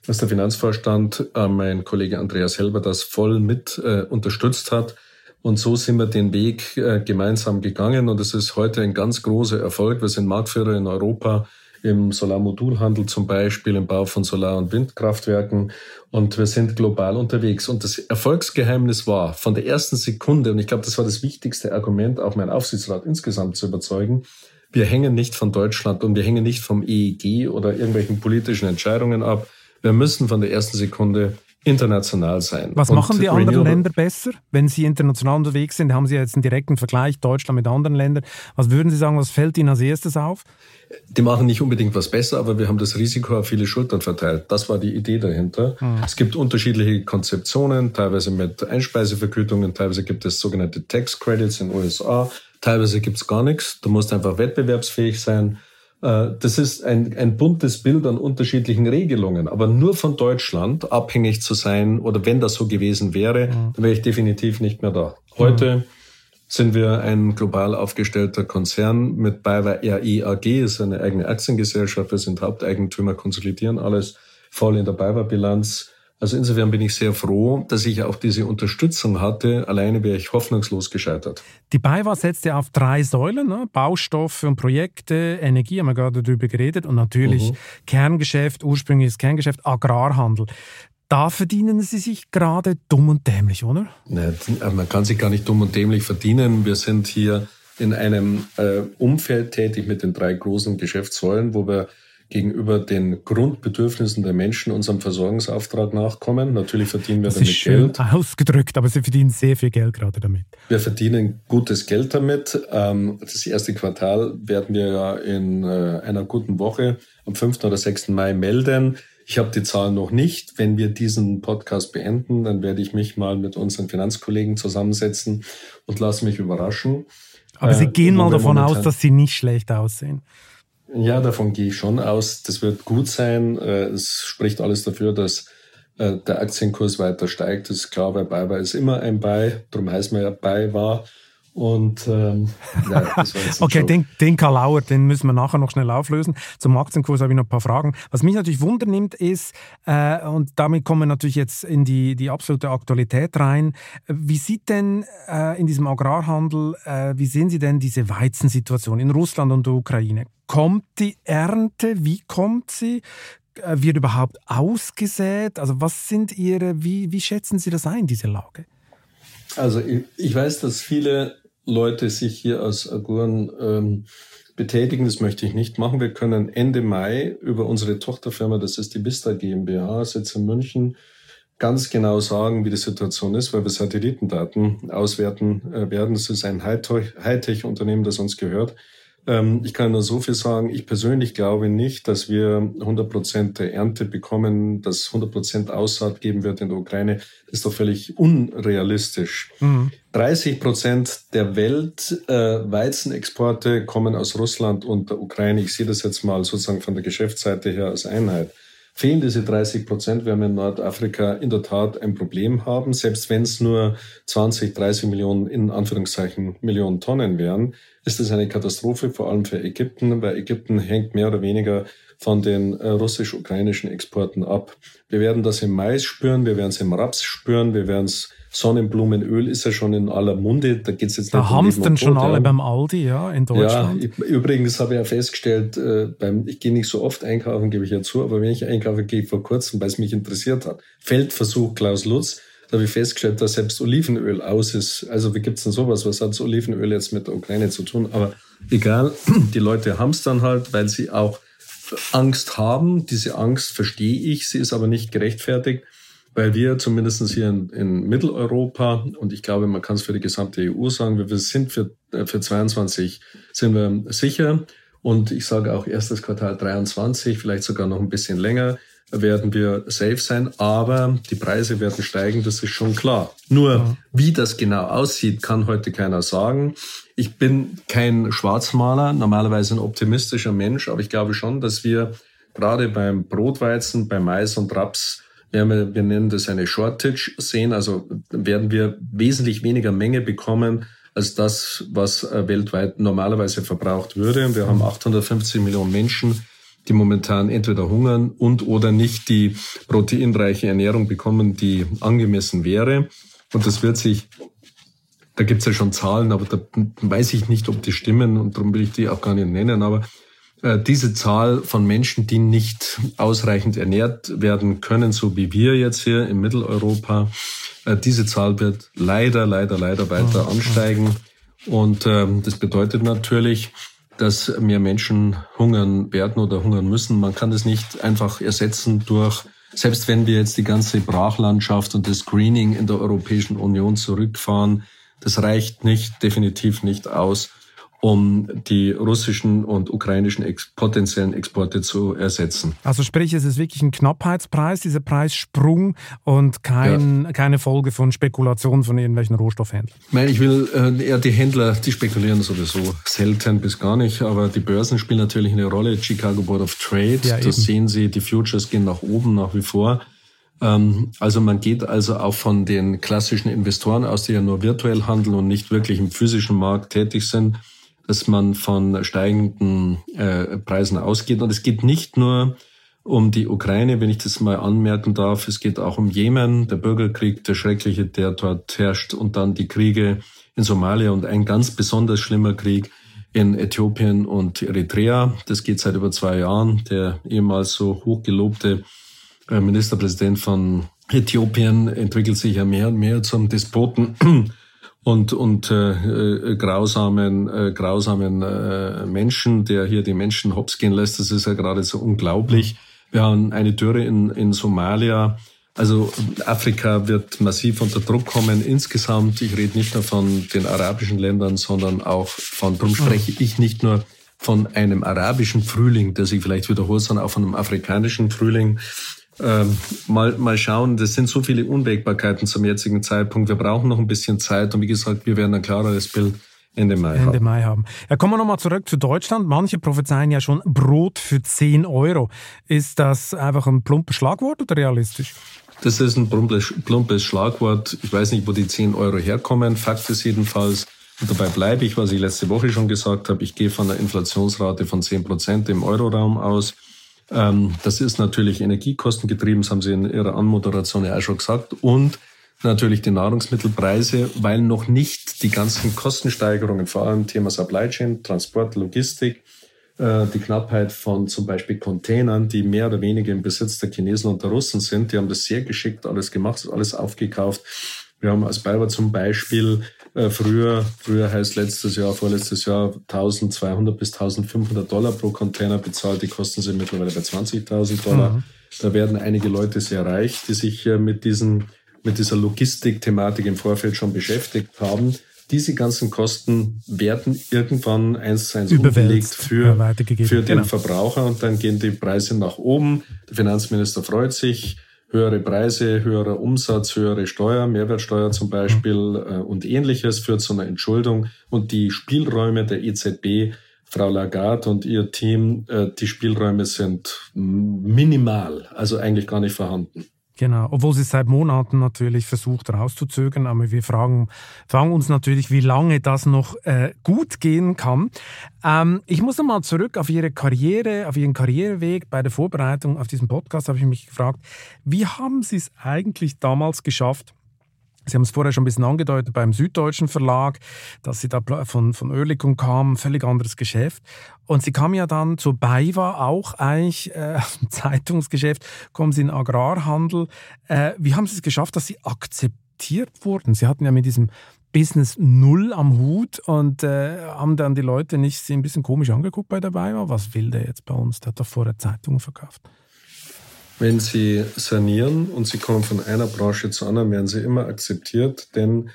dass der Finanzvorstand, äh, mein Kollege Andreas Helber, das voll mit äh, unterstützt hat. Und so sind wir den Weg äh, gemeinsam gegangen. Und es ist heute ein ganz großer Erfolg. Wir sind Marktführer in Europa im Solarmodulhandel zum Beispiel, im Bau von Solar- und Windkraftwerken. Und wir sind global unterwegs. Und das Erfolgsgeheimnis war von der ersten Sekunde, und ich glaube, das war das wichtigste Argument, auch mein Aufsichtsrat insgesamt zu überzeugen, wir hängen nicht von Deutschland und wir hängen nicht vom EEG oder irgendwelchen politischen Entscheidungen ab, wir müssen von der ersten Sekunde international sein. Was und machen die anderen Renewable Länder besser? Wenn Sie international unterwegs sind, haben Sie jetzt einen direkten Vergleich Deutschland mit anderen Ländern. Was würden Sie sagen, was fällt Ihnen als erstes auf? Die machen nicht unbedingt was besser, aber wir haben das Risiko auf viele Schultern verteilt. Das war die Idee dahinter. Mhm. Es gibt unterschiedliche Konzeptionen, teilweise mit Einspeisevergütungen, teilweise gibt es sogenannte Tax Credits in den USA, teilweise gibt es gar nichts. Du musst einfach wettbewerbsfähig sein. Äh, das ist ein, ein buntes Bild an unterschiedlichen Regelungen. Aber nur von Deutschland abhängig zu sein, oder wenn das so gewesen wäre, mhm. dann wäre ich definitiv nicht mehr da. Heute mhm. sind wir ein global aufgestellter Konzern mit BayWa RI AG, ist eine eigene Aktiengesellschaft. Wir sind Haupteigentümer, konsolidieren alles voll in der BayWa-Bilanz. Also insofern bin ich sehr froh, dass ich auch diese Unterstützung hatte. Alleine wäre ich hoffnungslos gescheitert. Die BayWa setzt ja auf drei Säulen, ne? Baustoffe und Projekte, Energie, haben wir gerade darüber geredet, und natürlich mhm. Kerngeschäft, ursprüngliches Kerngeschäft, Agrarhandel. Da verdienen Sie sich gerade dumm und dämlich, oder? Nein, man kann sich gar nicht dumm und dämlich verdienen. Wir sind hier in einem äh, Umfeld tätig mit den drei großen Geschäftssäulen, wo wir gegenüber den Grundbedürfnissen der Menschen unserem Versorgungsauftrag nachkommen. Natürlich verdienen wir das damit ist schön Geld. Ausgedrückt, aber Sie verdienen sehr viel Geld gerade damit. Wir verdienen gutes Geld damit. Ähm, das erste Quartal werden wir ja in äh, einer guten Woche am 5. oder 6. Mai melden. Ich habe die Zahlen noch nicht. Wenn wir diesen Podcast beenden, dann werde ich mich mal mit unseren Finanzkollegen zusammensetzen und lasse mich überraschen. Aber Sie äh, gehen mal davon aus, dass Sie nicht schlecht aussehen. Ja, davon gehe ich schon aus. Das wird gut sein. Äh, es spricht alles dafür, dass äh, der Aktienkurs weiter steigt. Das ist klar, weil bei war ist immer ein Buy. Darum heißt man ja Buy war. Und ähm, ja, das war jetzt Okay, den, den Kalauer, den müssen wir nachher noch schnell auflösen. Zum Aktienkurs habe ich noch ein paar Fragen. Was mich natürlich wundernimmt ist, äh, und damit kommen wir natürlich jetzt in die, die absolute Aktualität rein, wie sieht denn äh, in diesem Agrarhandel, äh, wie sehen Sie denn diese Weizensituation in Russland und der Ukraine? Kommt die Ernte? Wie kommt sie? Äh, wird überhaupt ausgesät? Also was sind Ihre, wie, wie schätzen Sie das ein, diese Lage? Also ich, ich weiß, dass viele Leute sich hier aus Aguren ähm, betätigen. Das möchte ich nicht machen. Wir können Ende Mai über unsere Tochterfirma, das ist die Vista GmbH, Sitz in München, ganz genau sagen, wie die Situation ist, weil wir Satellitendaten auswerten äh, werden. Das ist ein Hightech-Unternehmen, das uns gehört. Ähm, ich kann nur so viel sagen. Ich persönlich glaube nicht, dass wir 100 Prozent der Ernte bekommen, dass 100 Prozent Aussaat geben wird in der Ukraine. Das ist doch völlig unrealistisch. Mhm. 30 Prozent der Weltweizenexporte äh, kommen aus Russland und der Ukraine. Ich sehe das jetzt mal sozusagen von der Geschäftsseite her als Einheit. Fehlen diese 30 Prozent, werden wir in Nordafrika in der Tat ein Problem haben, selbst wenn es nur 20, 30 Millionen, in Anführungszeichen, Millionen Tonnen wären ist es eine Katastrophe, vor allem für Ägypten, weil Ägypten hängt mehr oder weniger von den äh, russisch-ukrainischen Exporten ab. Wir werden das im Mais spüren, wir werden es im Raps spüren, wir werden es Sonnenblumenöl ist ja schon in aller Munde. Da geht's jetzt da haben es denn schon alle ja. beim Aldi, ja, in Deutschland. Ja, übrigens habe ich ja festgestellt, äh, beim, ich gehe nicht so oft einkaufen, gebe ich ja zu, aber wenn ich einkaufe, gehe ich vor kurzem, weil es mich interessiert hat. Feldversuch Klaus Lutz da habe ich festgestellt, dass selbst Olivenöl aus ist. Also wie gibt's denn sowas? Was hat das Olivenöl jetzt mit der Ukraine zu tun? Aber egal, die Leute haben es dann halt, weil sie auch Angst haben. Diese Angst verstehe ich, sie ist aber nicht gerechtfertigt, weil wir zumindest hier in, in Mitteleuropa, und ich glaube, man kann es für die gesamte EU sagen, wir sind für, äh, für 22 sind wir sicher. Und ich sage auch erstes Quartal 23, vielleicht sogar noch ein bisschen länger werden wir safe sein, aber die Preise werden steigen, das ist schon klar. Nur, ja. wie das genau aussieht, kann heute keiner sagen. Ich bin kein Schwarzmaler, normalerweise ein optimistischer Mensch, aber ich glaube schon, dass wir gerade beim Brotweizen, beim Mais und Raps, wir, wir nennen das eine Shortage sehen, also werden wir wesentlich weniger Menge bekommen, als das, was äh, weltweit normalerweise verbraucht würde. Wir haben 850 Millionen Menschen, die momentan entweder hungern und oder nicht die proteinreiche Ernährung bekommen, die angemessen wäre. Und das wird sich, da gibt's ja schon Zahlen, aber da weiß ich nicht, ob die stimmen und darum will ich die auch gar nicht nennen. Aber diese Zahl von Menschen, die nicht ausreichend ernährt werden können, so wie wir jetzt hier in Mitteleuropa, äh, diese Zahl wird leider, leider, leider weiter ansteigen. Und ähm, das bedeutet natürlich, dass mehr Menschen hungern werden oder hungern müssen. Man kann das nicht einfach ersetzen durch, selbst wenn wir jetzt die ganze Brachlandschaft und das Screening in der Europäischen Union zurückfahren, das reicht nicht, definitiv nicht aus, um die russischen und ukrainischen ex potenziellen Exporte zu ersetzen. Also sprich, es ist wirklich ein Knappheitspreis, dieser Preissprung und kein, ja. keine Folge von Spekulationen von irgendwelchen Rohstoffhändlern. Meine, ich will äh, eher die Händler, die spekulieren sowieso selten bis gar nicht, aber die Börsen spielen natürlich eine Rolle. Chicago Board of Trade, ja, das sehen Sie, die Futures gehen nach oben nach wie vor. Ähm, also man geht also auch von den klassischen Investoren aus, die ja nur virtuell handeln und nicht wirklich im physischen Markt tätig sind, dass man von steigenden äh, Preisen ausgeht. Und es geht nicht nur um die Ukraine, wenn ich das mal anmerken darf. Es geht auch um Jemen, der Bürgerkrieg, der schreckliche, der dort herrscht, und dann die Kriege in Somalia und ein ganz besonders schlimmer Krieg in Äthiopien und Eritrea. Das geht seit über zwei Jahren. Der ehemals so hochgelobte äh, Ministerpräsident von Äthiopien entwickelt sich ja mehr und mehr zum Despoten und, und äh, äh, grausamen, äh, grausamen äh, Menschen, der hier die Menschen hops gehen lässt. Das ist ja gerade so unglaublich. Wir haben eine Dürre in, in Somalia. Also Afrika wird massiv unter Druck kommen insgesamt. Ich rede nicht nur von den arabischen Ländern, sondern auch von, darum spreche ich nicht nur von einem arabischen Frühling, der sich vielleicht wiederholt, sondern auch von einem afrikanischen Frühling. Ähm, mal, mal schauen, das sind so viele Unwägbarkeiten zum jetzigen Zeitpunkt. Wir brauchen noch ein bisschen Zeit und wie gesagt, wir werden ein klareres Bild Ende Mai Ende haben. Mai haben. Ja, kommen wir nochmal zurück zu Deutschland. Manche prophezeien ja schon Brot für 10 Euro. Ist das einfach ein plumpes Schlagwort oder realistisch? Das ist ein plumpes, plumpes Schlagwort. Ich weiß nicht, wo die 10 Euro herkommen. Fakt ist jedenfalls, und dabei bleibe ich, was ich letzte Woche schon gesagt habe, ich gehe von einer Inflationsrate von 10 Prozent im Euroraum aus. Ähm, das ist natürlich energiekostengetrieben, das haben Sie in Ihrer Anmoderation ja auch schon gesagt. Und natürlich die Nahrungsmittelpreise, weil noch nicht die ganzen Kostensteigerungen, vor allem Thema Supply Chain, Transport, Logistik, äh, die Knappheit von zum Beispiel Containern, die mehr oder weniger im Besitz der Chinesen und der Russen sind, die haben das sehr geschickt alles gemacht, alles aufgekauft. Wir haben als Bayer zum Beispiel äh, früher, früher heißt letztes Jahr, vorletztes Jahr 1200 bis 1500 Dollar pro Container bezahlt. Die Kosten sind mittlerweile bei 20.000 Dollar. Mhm. Da werden einige Leute sehr reich, die sich äh, mit diesen mit dieser Logistik-Thematik im Vorfeld schon beschäftigt haben. Diese ganzen Kosten werden irgendwann eins zu eins umgelegt für, für den genau. Verbraucher und dann gehen die Preise nach oben. Der Finanzminister freut sich. Höhere Preise, höherer Umsatz, höhere Steuer, Mehrwertsteuer zum Beispiel mhm. und ähnliches führt zu einer Entschuldung. Und die Spielräume der EZB, Frau Lagarde und ihr Team, äh, die Spielräume sind minimal, also eigentlich gar nicht vorhanden. Genau, obwohl sie seit Monaten natürlich versucht rauszuzögern, aber wir fragen, fragen uns natürlich, wie lange das noch äh, gut gehen kann. Ähm, ich muss nochmal zurück auf Ihre Karriere, auf Ihren Karriereweg. Bei der Vorbereitung auf diesen Podcast habe ich mich gefragt, wie haben Sie es eigentlich damals geschafft, Sie haben es vorher schon ein bisschen angedeutet beim Süddeutschen Verlag, dass Sie da von, von Oerlikon kamen, völlig anderes Geschäft. Und Sie kamen ja dann zur BayWa, auch eigentlich äh, Zeitungsgeschäft, kommen Sie in den Agrarhandel. Äh, wie haben Sie es geschafft, dass Sie akzeptiert wurden? Sie hatten ja mit diesem Business null am Hut und äh, haben dann die Leute nicht Sie ein bisschen komisch angeguckt bei der BayWa. Was will der jetzt bei uns? Der hat doch vorher Zeitungen verkauft. Wenn Sie sanieren und Sie kommen von einer Branche zur anderen, werden Sie immer akzeptiert, denn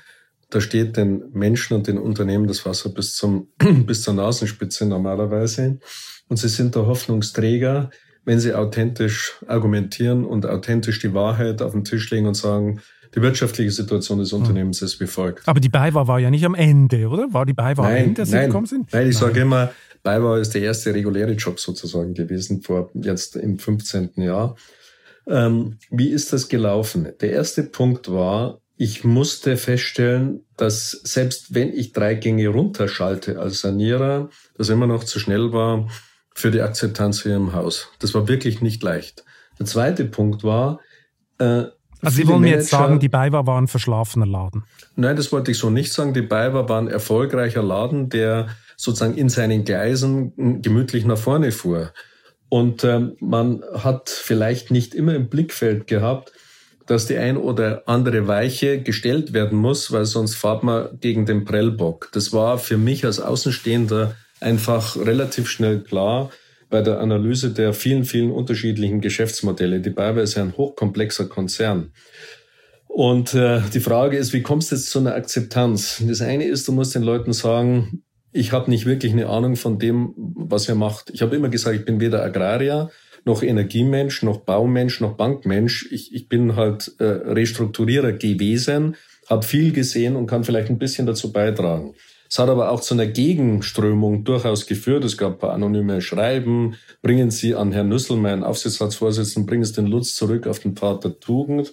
da steht den Menschen und den Unternehmen das Wasser bis, zum, bis zur Nasenspitze normalerweise. Und Sie sind der Hoffnungsträger, wenn Sie authentisch argumentieren und authentisch die Wahrheit auf den Tisch legen und sagen, die wirtschaftliche Situation des hm. Unternehmens ist wie folgt. Aber die BayWa war ja nicht am Ende, oder? War die BayWa am Ende, als Sie nein, gekommen sind? Nein, ich sage immer, BayWa ist der erste reguläre Job sozusagen gewesen vor jetzt im 15. Jahr. Ähm, wie ist das gelaufen? Der erste Punkt war, ich musste feststellen, dass selbst wenn ich drei Gänge runterschalte als Sanierer, das immer noch zu schnell war für die Akzeptanz hier im Haus. Das war wirklich nicht leicht. Der zweite Punkt war, äh, also Sie wollen mir jetzt sagen, die BayWa war ein verschlafener Laden? Nein, das wollte ich so nicht sagen. Die BayWa war ein erfolgreicher Laden, der sozusagen in seinen Gleisen gemütlich nach vorne fuhr. Und ähm, man hat vielleicht nicht immer im Blickfeld gehabt, dass die ein oder andere Weiche gestellt werden muss, weil sonst fahrt man gegen den Prellbock. Das war für mich als Außenstehender einfach relativ schnell klar bei der Analyse der vielen, vielen unterschiedlichen Geschäftsmodelle. Die BayWa ist ja ein hochkomplexer Konzern. Und äh, die Frage ist, wie kommst du jetzt zu einer Akzeptanz? Das eine ist, du musst den Leuten sagen, ich habe nicht wirklich eine Ahnung von dem, was ihr macht. Ich habe immer gesagt, ich bin weder Agrarier noch Energiemensch, noch Baumensch, noch Bankmensch. Ich, ich bin halt äh, Restrukturierer gewesen, habe viel gesehen und kann vielleicht ein bisschen dazu beitragen. Es hat aber auch zu einer Gegenströmung durchaus geführt. Es gab paar anonyme Schreiben. Bringen Sie an Herrn Nüssel, meinen Aufsichtsratsvorsitzenden, bringen Sie den Lutz zurück auf den Pfad der Tugend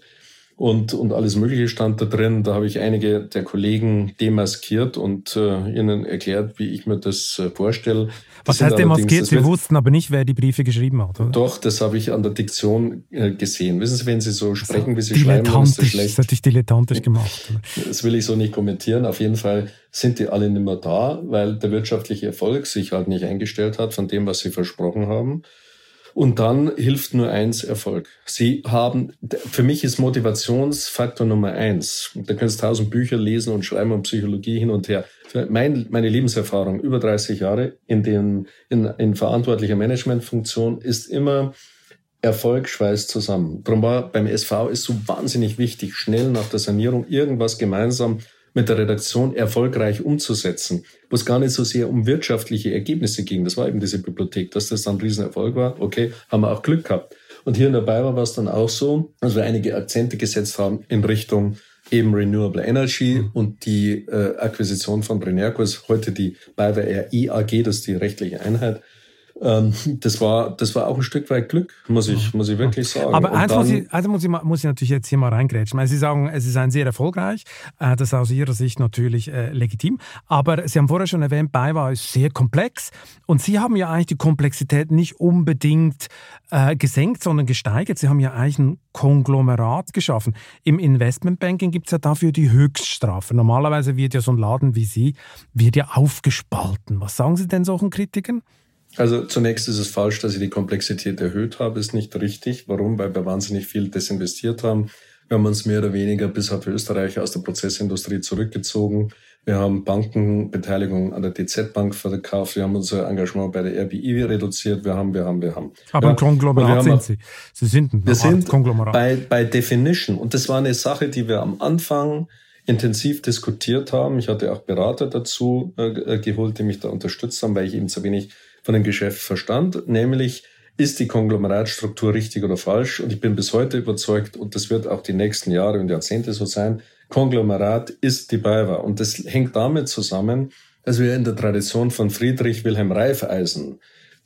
und, und alles Mögliche stand da drin. Da habe ich einige der Kollegen demaskiert und äh, ihnen erklärt, wie ich mir das äh, vorstelle. Was heißt demaskiert? Sie wussten aber nicht, wer die Briefe geschrieben hat, oder? Doch, das habe ich an der Diktion äh, gesehen. Wissen Sie, wenn Sie so sprechen, wie Sie schreiben, dann ist das schlecht. Das hatte ich dilettantisch gemacht. Oder? Das will ich so nicht kommentieren. Auf jeden Fall sind die alle nicht mehr da, weil der wirtschaftliche Erfolg sich halt nicht eingestellt hat von dem, was sie versprochen haben. Und dann hilft nur eins Erfolg. Sie haben, für mich ist Motivationsfaktor Nummer eins. Da kannst du tausend Bücher lesen und schreiben und Psychologie hin und her. Mein, meine Lebenserfahrung, über 30 Jahre in, den, in, in verantwortlicher Managementfunktion, ist immer Erfolg schweißt zusammen. Darum war beim SV ist so wahnsinnig wichtig, schnell nach der Sanierung irgendwas gemeinsam mit der Redaktion erfolgreich umzusetzen, wo es gar nicht so sehr um wirtschaftliche Ergebnisse ging. Das war eben diese Bibliothek, dass das dann ein Riesenerfolg war. Okay, haben wir auch Glück gehabt. Und hier in der Bayer war es dann auch so, dass wir einige Akzente gesetzt haben in Richtung eben Renewable Energy mhm. und die äh, Akquisition von Brenerco ist heute die Bayer RI AG, das ist die rechtliche Einheit, ähm, das war, das war auch ein Stück weit Glück, muss ich, muss ich wirklich sagen. Aber eins muss ich, also muss ich, muss ich natürlich jetzt hier mal reingrätschen. Sie sagen, es ist ein sehr erfolgreich, äh, das ist aus Ihrer Sicht natürlich äh, legitim. Aber Sie haben vorher schon erwähnt, BayWa ist sehr komplex und Sie haben ja eigentlich die Komplexität nicht unbedingt äh, gesenkt, sondern gesteigert. Sie haben ja eigentlich ein Konglomerat geschaffen. Im Investmentbanking gibt es ja dafür die Höchststrafe. Normalerweise wird ja so ein Laden wie Sie, wird ja aufgespalten. Was sagen Sie denn solchen Kritikern? Also zunächst ist es falsch, dass ich die Komplexität erhöht habe, ist nicht richtig. Warum? Weil wir wahnsinnig viel desinvestiert haben. Wir haben uns mehr oder weniger bis auf Österreich aus der Prozessindustrie zurückgezogen. Wir haben Bankenbeteiligung an der DZ Bank verkauft. Wir haben unser Engagement bei der RBI reduziert. Wir haben, wir haben, wir haben. Aber ja, ein Konglomerat sind Sie. Sie sind ein wir sind Konglomerat. Bei, bei Definition. Und das war eine Sache, die wir am Anfang intensiv diskutiert haben. Ich hatte auch Berater dazu äh, geholt, die mich da unterstützt haben, weil ich eben zu wenig von dem Geschäft verstand, nämlich ist die Konglomeratstruktur richtig oder falsch? Und ich bin bis heute überzeugt, und das wird auch die nächsten Jahre und Jahrzehnte so sein, Konglomerat ist die BayWa. Und das hängt damit zusammen, dass wir in der Tradition von Friedrich Wilhelm Reifeisen,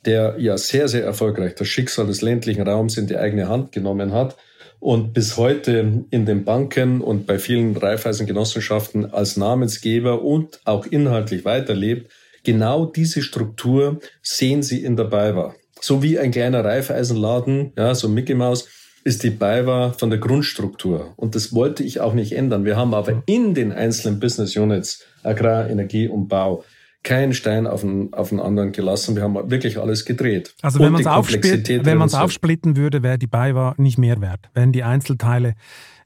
der ja sehr, sehr erfolgreich das Schicksal des ländlichen Raums in die eigene Hand genommen hat und bis heute in den Banken und bei vielen Reifeisengenossenschaften als Namensgeber und auch inhaltlich weiterlebt, Genau diese Struktur sehen Sie in der BayWa. So wie ein kleiner Reifeisenladen, ja, so Mickey Mouse, ist die BayWa von der Grundstruktur. Und das wollte ich auch nicht ändern. Wir haben aber in den einzelnen Business Units, Agrar, Energie und Bau, keinen Stein auf den, auf den anderen gelassen. Wir haben wirklich alles gedreht. Also wenn man es aufsplitten, aufsplitten würde, wäre die BayWa nicht mehr wert. Wenn die Einzelteile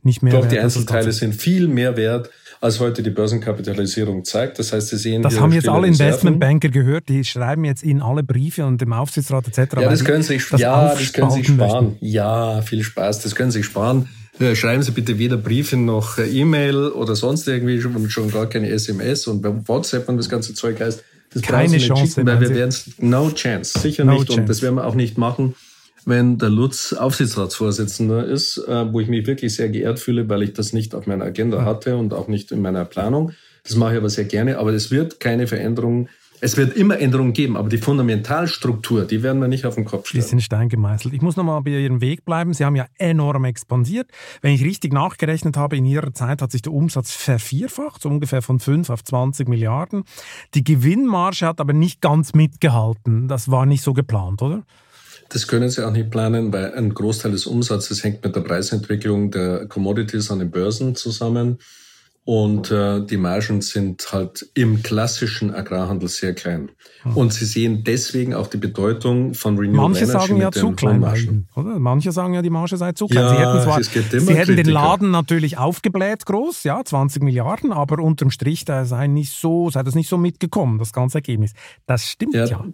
nicht mehr Doch, wert. die Einzelteile sind viel mehr wert als heute die Börsenkapitalisierung zeigt. Das heißt, Sie sehen Das haben jetzt alle Investmentbanker gehört, die schreiben jetzt Ihnen alle Briefe und dem Aufsichtsrat etc. Ja, das können Sie, das ja, das können Sie sparen. Möchten. Ja, viel Spaß, das können Sie sparen. Äh, schreiben Sie bitte weder Briefe noch äh, E-Mail oder sonst irgendwie und schon gar keine SMS und bei WhatsApp und das ganze Zeug heißt, das keine Chance, schicken, weil wir werden es no chance, sicher no nicht chance. und das werden wir auch nicht machen wenn der Lutz Aufsichtsratsvorsitzender ist, äh, wo ich mich wirklich sehr geehrt fühle, weil ich das nicht auf meiner Agenda hatte und auch nicht in meiner Planung. Das mache ich aber sehr gerne, aber es wird keine Veränderung es wird immer Änderungen geben, aber die Fundamentalstruktur, die werden wir nicht auf den Kopf stellen. Die sind Stein gemeißelt. Ich muss nochmal bei Ihrem Weg bleiben. Sie haben ja enorm expandiert. Wenn ich richtig nachgerechnet habe, in Ihrer Zeit hat sich der Umsatz vervierfacht, so ungefähr von 5 auf 20 Milliarden. Die Gewinnmarge hat aber nicht ganz mitgehalten. Das war nicht so geplant, oder? Das können Sie auch nicht planen, weil ein Großteil des Umsatzes hängt mit der Preisentwicklung der Commodities an den Börsen zusammen. Und äh, die Margen sind halt im klassischen Agrarhandel sehr klein. Hm. Und Sie sehen deswegen auch die Bedeutung von Renewable Manche Energy sagen ja zu klein, Margen. oder? Manche sagen ja, die Marge sei zu klein. Ja, Sie hätten, zwar, Sie hätten den Laden natürlich aufgebläht groß, ja, 20 Milliarden, aber unterm Strich da sei nicht so, sei das nicht so mitgekommen, das ganze Ergebnis. Das stimmt ja. ja.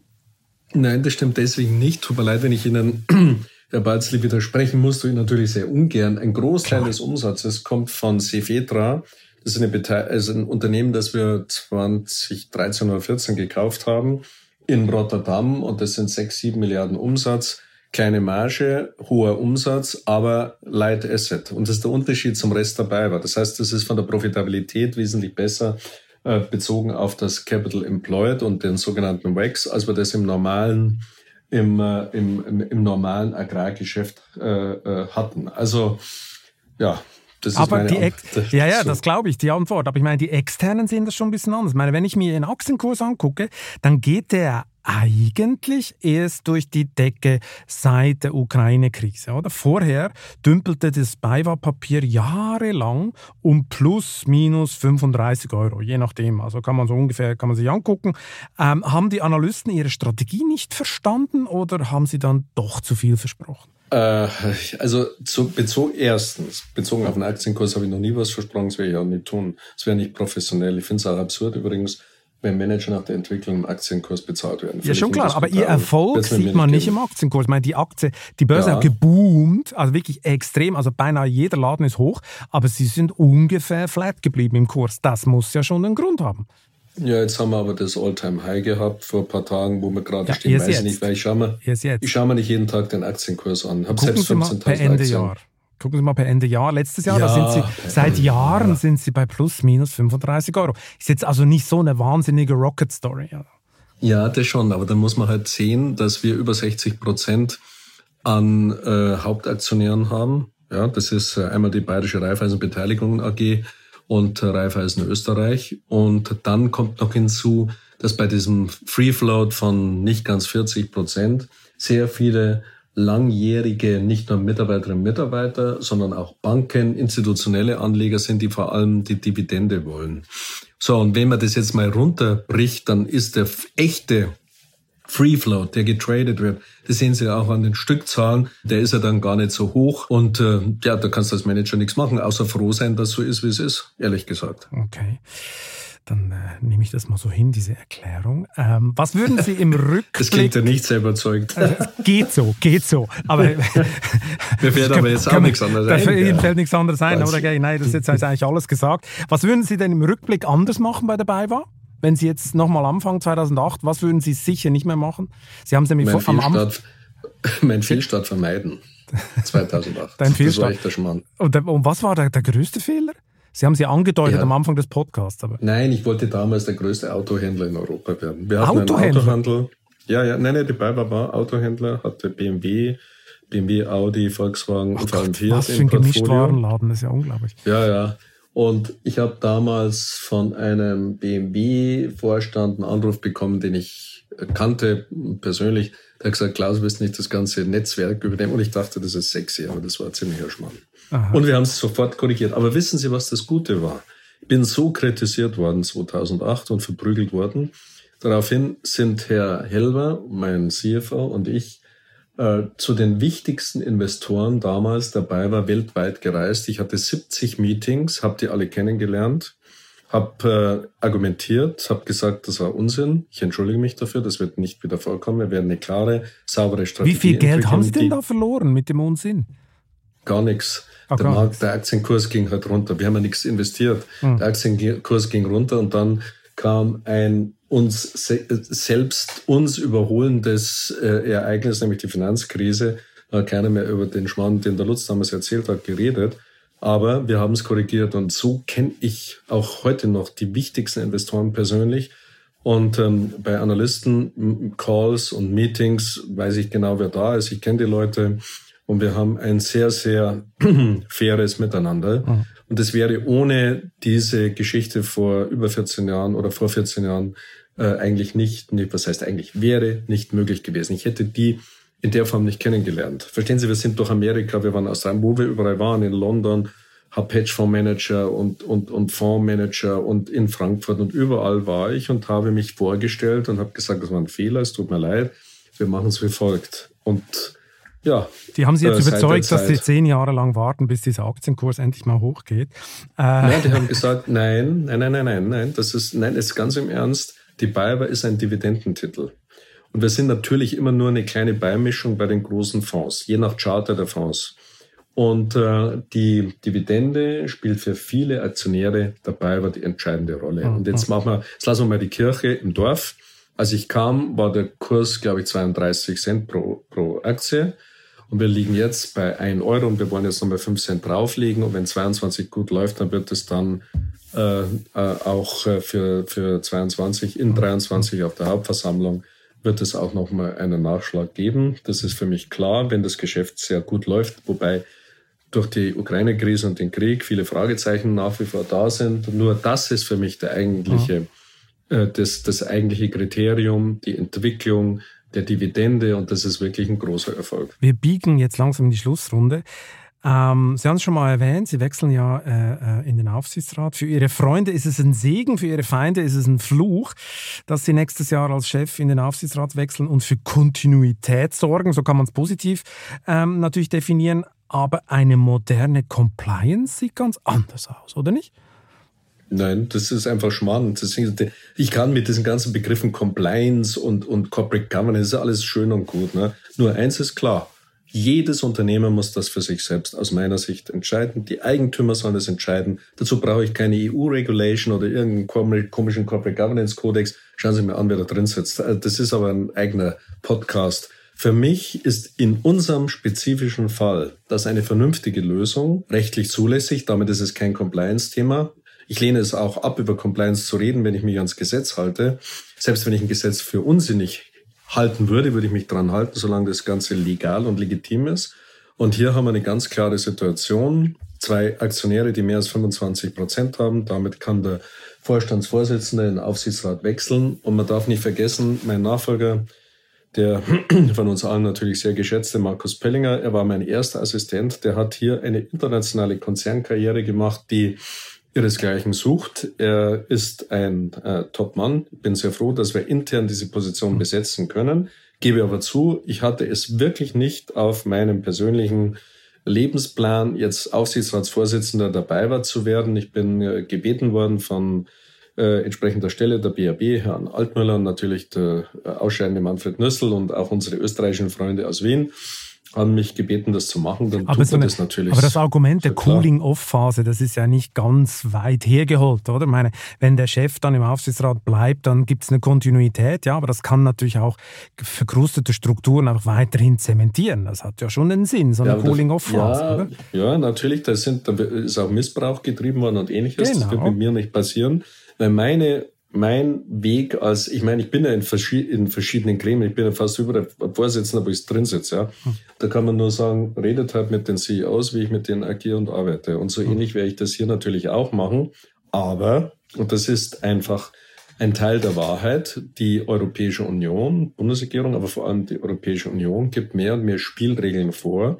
Nein, das stimmt deswegen nicht. Tut mir leid, wenn ich Ihnen, Herr Balzli, widersprechen muss, tue ich natürlich sehr ungern. Ein Großteil Klar. des Umsatzes kommt von Cefetra. Das ist eine also ein Unternehmen, das wir 2013 oder 14 gekauft haben in Rotterdam und das sind 6, 7 Milliarden Umsatz. Kleine Marge, hoher Umsatz, aber Light Asset. Und das ist der Unterschied zum Rest dabei war. Das heißt, das ist von der Profitabilität wesentlich besser äh, bezogen auf das Capital Employed und den sogenannten WACs, als wir das im normalen im, äh, im, im, im normalen Agrargeschäft äh, äh, hatten. Also ja, das ist aber die Antwort. Ja, ja, das glaube ich, die Antwort. Aber ich meine, die externen sehen das schon ein bisschen anders. Ich meine, wenn ich mir Ihren Aktienkurs angucke, dann geht der eigentlich erst durch die Decke seit der Ukraine-Krise. Oder? Vorher dümpelte das BayWa-Papier jahrelang um plus minus 35 Euro, je nachdem. Also kann man so ungefähr kann man sich angucken. Ähm, haben die Analysten ihre Strategie nicht verstanden oder haben sie dann doch zu viel versprochen? Äh, also zu, bezogen, erstens, bezogen auf den Aktienkurs habe ich noch nie was versprochen, das werde ich auch nicht tun. Das wäre nicht professionell. Ich finde es auch absurd übrigens, wenn Manager nach der Entwicklung im Aktienkurs bezahlt werden. Ja, schon klar, aber ihr Erfolg sieht man nicht im Aktienkurs. Ich meine, die Aktie, die Börse ja. hat geboomt, also wirklich extrem, also beinahe jeder Laden ist hoch, aber sie sind ungefähr flat geblieben im Kurs. Das muss ja schon einen Grund haben. Ja, jetzt haben wir aber das All-Time-High gehabt vor ein paar Tagen, wo wir gerade ja, stehen. Weiß ich nicht, weil ich schaue mir, ich schaue mir nicht jeden Tag den Aktienkurs an. Hab Gucken selbst 15.000 Ende Aktien. Jahr. Gucken Sie mal per Ende Jahr, letztes Jahr, ja, da sind Sie, seit Jahren ja. sind Sie bei plus minus 35 Euro. Ist jetzt also nicht so eine wahnsinnige Rocket Story. Ja. ja, das schon, aber dann muss man halt sehen, dass wir über 60 Prozent an äh, Hauptaktionären haben. Ja, das ist äh, einmal die Bayerische Raiffeisen AG und Raiffeisen Österreich. Und dann kommt noch hinzu, dass bei diesem Free Float von nicht ganz 40 Prozent sehr viele langjährige, nicht nur Mitarbeiterinnen und Mitarbeiter, sondern auch Banken, institutionelle Anleger sind, die vor allem die Dividende wollen. So, und wenn man das jetzt mal runterbricht, dann ist der echte Free Float, der getradet wird, das sehen Sie auch an den Stückzahlen, der ist ja dann gar nicht so hoch. Und äh, ja, da kannst du als Manager nichts machen, außer froh sein, dass so ist, wie es ist, ehrlich gesagt. Okay dann äh, nehme ich das mal so hin, diese Erklärung. Ähm, was würden Sie im Rückblick... Das klingt ja nicht sehr überzeugt. Äh, geht so, geht so. Aber, Mir fällt aber jetzt auch nichts anderes ein. Ihnen ja. fällt nichts anderes ein, oder? Nein, das ist jetzt eigentlich alles gesagt. Was würden Sie denn im Rückblick anders machen bei der BayWa? Wenn Sie jetzt nochmal anfangen, 2008, was würden Sie sicher nicht mehr machen? Sie haben es nämlich mein vor, am Anfang... Mein Fehlstart vermeiden. 2008. Dein Fehlstart. Das war echt der Schmarrn. Und, und was war der, der größte Fehler? Sie haben sie angedeutet ja. am Anfang des Podcasts. Aber. Nein, ich wollte damals der größte Autohändler in Europa werden. Wir hatten Autohändler? einen Autohandel. Ja, ja, nein, nein, die Bayer war Autohändler, hatte BMW, BMW, Audi, Volkswagen oh und vor allem Fiat Was für ein Gemischtwarenladen, das ist ja unglaublich. Ja, ja. Und ich habe damals von einem BMW-Vorstand einen Anruf bekommen, den ich kannte persönlich. Der hat gesagt, Klaus, willst nicht das ganze Netzwerk übernehmen? Und ich dachte, das ist sexy, aber das war ziemlich Schmarrn. Und wir haben es sofort korrigiert. Aber wissen Sie, was das Gute war? Ich bin so kritisiert worden 2008 und verprügelt worden. Daraufhin sind Herr Helber, mein CFO und ich äh, zu den wichtigsten Investoren damals dabei war, weltweit gereist. Ich hatte 70 Meetings, habe die alle kennengelernt, habe äh, argumentiert, habe gesagt, das war Unsinn. Ich entschuldige mich dafür, das wird nicht wieder vorkommen. Wir werden eine klare, saubere Strategie Wie viel Geld haben Sie denn da verloren mit dem Unsinn? Gar nichts. Ah, der, Markt, der Aktienkurs ging halt runter. Wir haben ja nichts investiert. Mhm. Der Aktienkurs ging runter und dann kam ein uns selbst uns überholendes äh, Ereignis, nämlich die Finanzkrise. Da hat keiner mehr über den Schmarrn, den der Lutz damals erzählt hat, geredet. Aber wir haben es korrigiert und so kenne ich auch heute noch die wichtigsten Investoren persönlich. Und ähm, bei Analysten, Calls und Meetings weiß ich genau, wer da ist. Ich kenne die Leute. Und wir haben ein sehr, sehr faires Miteinander. Mhm. Und das wäre ohne diese Geschichte vor über 14 Jahren oder vor 14 Jahren äh, eigentlich nicht, nicht, was heißt eigentlich, wäre nicht möglich gewesen. Ich hätte die in der Form nicht kennengelernt. Verstehen Sie, wir sind durch Amerika, wir waren aus Australien, wo wir überall waren, in London, habe Hedgefondsmanager und, und, und Fondsmanager und in Frankfurt und überall war ich und habe mich vorgestellt und habe gesagt, das war ein Fehler, es tut mir leid, wir machen es wie folgt. Und ja. Die haben Sie jetzt äh, überzeugt, dass Sie zehn Jahre lang warten, bis dieser Aktienkurs endlich mal hochgeht. Äh. Nein, die haben gesagt, nein, nein, nein, nein, nein, nein, das ist, nein, ist ganz im Ernst. Die Bayer ist ein Dividendentitel. Und wir sind natürlich immer nur eine kleine Beimischung bei den großen Fonds, je nach Charter der Fonds. Und äh, die Dividende spielt für viele Aktionäre dabei war die entscheidende Rolle. Mhm. Und jetzt machen wir, jetzt lassen wir mal die Kirche im Dorf. Als ich kam, war der Kurs, glaube ich, 32 Cent pro, pro Aktie. Und wir liegen jetzt bei 1 Euro und wir wollen jetzt nochmal 5 Cent drauflegen. Und wenn 22 gut läuft, dann wird es dann äh, äh, auch äh, für, für 22 in 23 auf der Hauptversammlung wird es auch nochmal einen Nachschlag geben. Das ist für mich klar, wenn das Geschäft sehr gut läuft, wobei durch die Ukraine-Krise und den Krieg viele Fragezeichen nach wie vor da sind. Nur das ist für mich der eigentliche äh, das, das eigentliche Kriterium, die Entwicklung der Dividende und das ist wirklich ein großer Erfolg. Wir biegen jetzt langsam in die Schlussrunde. Ähm, Sie haben es schon mal erwähnt, Sie wechseln ja äh, äh, in den Aufsichtsrat. Für Ihre Freunde ist es ein Segen, für Ihre Feinde ist es ein Fluch, dass Sie nächstes Jahr als Chef in den Aufsichtsrat wechseln und für Kontinuität sorgen. So kann man es positiv ähm, natürlich definieren. Aber eine moderne Compliance sieht ganz anders aus, oder nicht? Nein, das ist einfach Schmarrn. Ich kann mit diesen ganzen Begriffen Compliance und, und Corporate Governance, ist alles schön und gut. Ne? Nur eins ist klar. Jedes Unternehmen muss das für sich selbst aus meiner Sicht entscheiden. Die Eigentümer sollen das entscheiden. Dazu brauche ich keine EU-Regulation oder irgendeinen komischen Corporate Governance Codex. Schauen Sie mir an, wer da drin sitzt. Äh, das ist aber ein eigener Podcast. Für mich ist in unserem spezifischen Fall das eine vernünftige Lösung, rechtlich zulässig. Damit ist es kein Compliance-Thema. Ich lehne es auch ab, über Compliance zu reden, wenn ich mich ans Gesetz halte. Selbst wenn ich ein Gesetz für unsinnig halten würde, würde ich mich dran halten, solange das Ganze legal und legitim ist. Und hier haben wir eine ganz klare Situation. Zwei Aktionäre, die mehr als 25 Prozent haben. Damit kann der Vorstandsvorsitzende in den Aufsichtsrat wechseln. Und man darf nicht vergessen, mein Nachfolger, der von uns allen natürlich sehr geschätzte Markus Pellinger, er war mein erster Assistent, der hat hier eine internationale Konzernkarriere gemacht, die ihresgleichen sucht. Er ist ein äh, Top-Mann. Bin sehr froh, dass wir intern diese Position mhm. besetzen können. Gebe aber zu, ich hatte es wirklich nicht auf meinem persönlichen Lebensplan, jetzt Aufsichtsratsvorsitzender dabei war zu werden. Ich bin äh, gebeten worden von äh, entsprechender Stelle der BAB, Herrn Altmüller und natürlich der äh, ausscheidende Manfred Nüssel und auch unsere österreichischen Freunde aus Wien haben mich gebeten, das zu machen, dann aber tut so eine, das natürlich. Aber das Argument der Cooling-Off-Phase, das ist ja nicht ganz weit hergeholt, oder? Ich meine, wenn der Chef dann im Aufsichtsrat bleibt, dann gibt es eine Kontinuität, ja, aber das kann natürlich auch verkrustete Strukturen auch weiterhin zementieren. Das hat ja schon einen Sinn, so eine ja, Cooling-Off-Phase, ja? Ja, natürlich, da, sind, da ist auch Missbrauch getrieben worden und ähnliches. Genau. Das wird mit mir nicht passieren. Weil meine mein Weg als, ich meine, ich bin ja in, verschi in verschiedenen Gremien, ich bin ja fast überall Vorsitzender, wo ich drin sitze, ja. Hm. Da kann man nur sagen, redet halt mit den CEOs, wie ich mit denen agiere und arbeite. Und so hm. ähnlich werde ich das hier natürlich auch machen. Aber, und das ist einfach ein Teil der Wahrheit, die Europäische Union, Bundesregierung, aber vor allem die Europäische Union gibt mehr und mehr Spielregeln vor,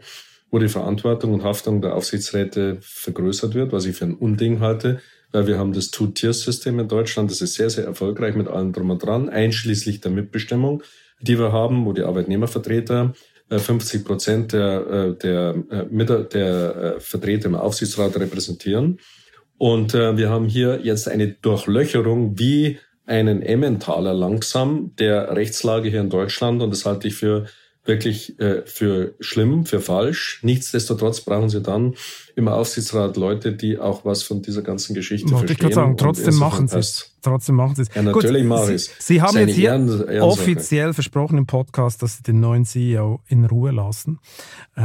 wo die Verantwortung und Haftung der Aufsichtsräte vergrößert wird, was ich für ein Unding halte weil wir haben das Two-Tier-System in Deutschland. Das ist sehr, sehr erfolgreich mit allem drum und dran, einschließlich der Mitbestimmung, die wir haben, wo die Arbeitnehmervertreter 50 äh, Prozent der, äh, der, der, der Vertreter im Aufsichtsrat repräsentieren. Und wir haben hier jetzt eine Durchlöcherung wie einen Emmentaler langsam der Rechtslage hier in Deutschland. Und das halte ich für wirklich äh, für schlimm, für falsch. Nichtsdestotrotz brauchen sie dann im Aufsichtsrat Leute, die auch was von dieser ganzen Geschichte Wollte verstehen. Ich sagen, trotzdem machen sie es. Trotzdem machen sie es. Ja, natürlich mache ich es. Sie haben jetzt hier Ehren, offiziell versprochen im Podcast, dass Sie den neuen CEO in Ruhe lassen. Äh,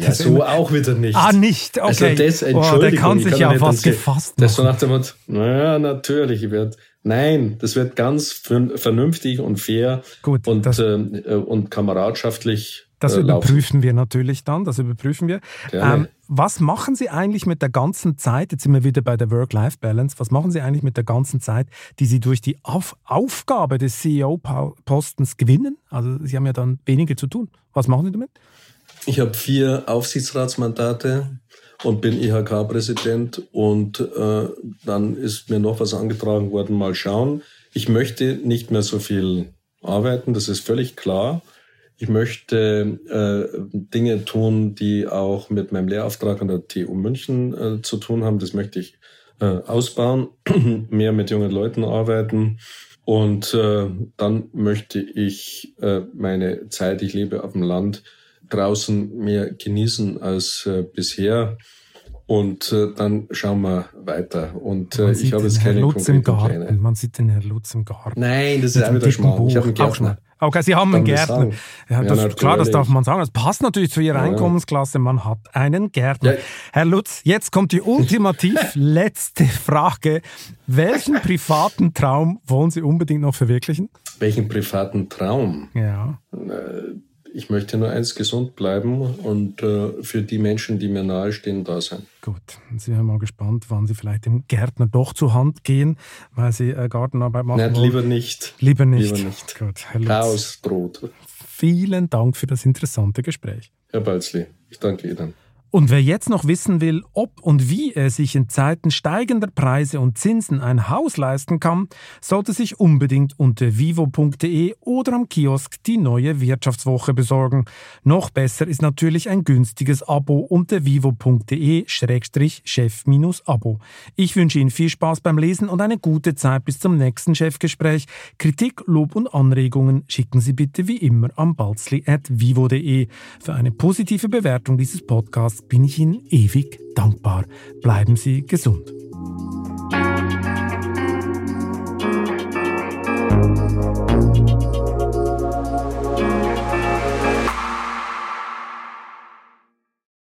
ja, so auch wieder nicht. Ah, nicht? Also okay. Also das, oh, der kann sich ja was gefasst machen. Das so nach dem Motto, naja, natürlich, ich werde Nein, das wird ganz vernünftig und fair Gut, und, das, äh, und kameradschaftlich. Das äh, überprüfen wir natürlich dann, das überprüfen wir. Ähm, was machen Sie eigentlich mit der ganzen Zeit, jetzt sind wir wieder bei der Work-Life-Balance, was machen Sie eigentlich mit der ganzen Zeit, die Sie durch die Auf Aufgabe des CEO-Postens gewinnen? Also Sie haben ja dann weniger zu tun. Was machen Sie damit? Ich habe vier Aufsichtsratsmandate und bin IHK-Präsident und äh, dann ist mir noch was angetragen worden, mal schauen. Ich möchte nicht mehr so viel arbeiten, das ist völlig klar. Ich möchte äh, Dinge tun, die auch mit meinem Lehrauftrag an der TU München äh, zu tun haben. Das möchte ich äh, ausbauen, mehr mit jungen Leuten arbeiten. Und äh, dann möchte ich äh, meine Zeit, ich lebe auf dem Land, draußen mehr genießen als äh, bisher. Und äh, dann schauen wir weiter. Und äh, ich habe jetzt keine Lutz konkreten Pläne. Man sieht den Herrn Lutz im Garten. Nein, das ist auch wieder Schmarrn. Ich habe einen Gärtner. Okay, Sie haben einen Gärtner. Ja, das, ja, klar, das darf man sagen. Das passt natürlich zu Ihrer. Einkommensklasse. Man hat einen Gärtner. Ja. Herr Lutz, jetzt kommt die ultimativ letzte Frage. Welchen privaten Traum wollen Sie unbedingt noch verwirklichen? Welchen privaten Traum? Ja. Äh, ich möchte nur eins gesund bleiben und äh, für die Menschen, die mir nahestehen, da sein. Gut, sind wir mal gespannt, wann Sie vielleicht dem Gärtner doch zur Hand gehen, weil Sie äh, Gartenarbeit machen Nein, wollen. lieber nicht. Lieber nicht. Lieber nicht. Gut, Herr Lutz, Chaos droht. vielen Dank für das interessante Gespräch. Herr Balzli, ich danke Ihnen. Und wer jetzt noch wissen will, ob und wie er sich in Zeiten steigender Preise und Zinsen ein Haus leisten kann, sollte sich unbedingt unter vivo.de oder am Kiosk die neue Wirtschaftswoche besorgen. Noch besser ist natürlich ein günstiges Abo unter vivo.de-chef-abo. Ich wünsche Ihnen viel Spaß beim Lesen und eine gute Zeit bis zum nächsten Chefgespräch. Kritik, Lob und Anregungen schicken Sie bitte wie immer am balzli.vivo.de. Für eine positive Bewertung dieses Podcasts bin ich Ihnen ewig dankbar. Bleiben Sie gesund.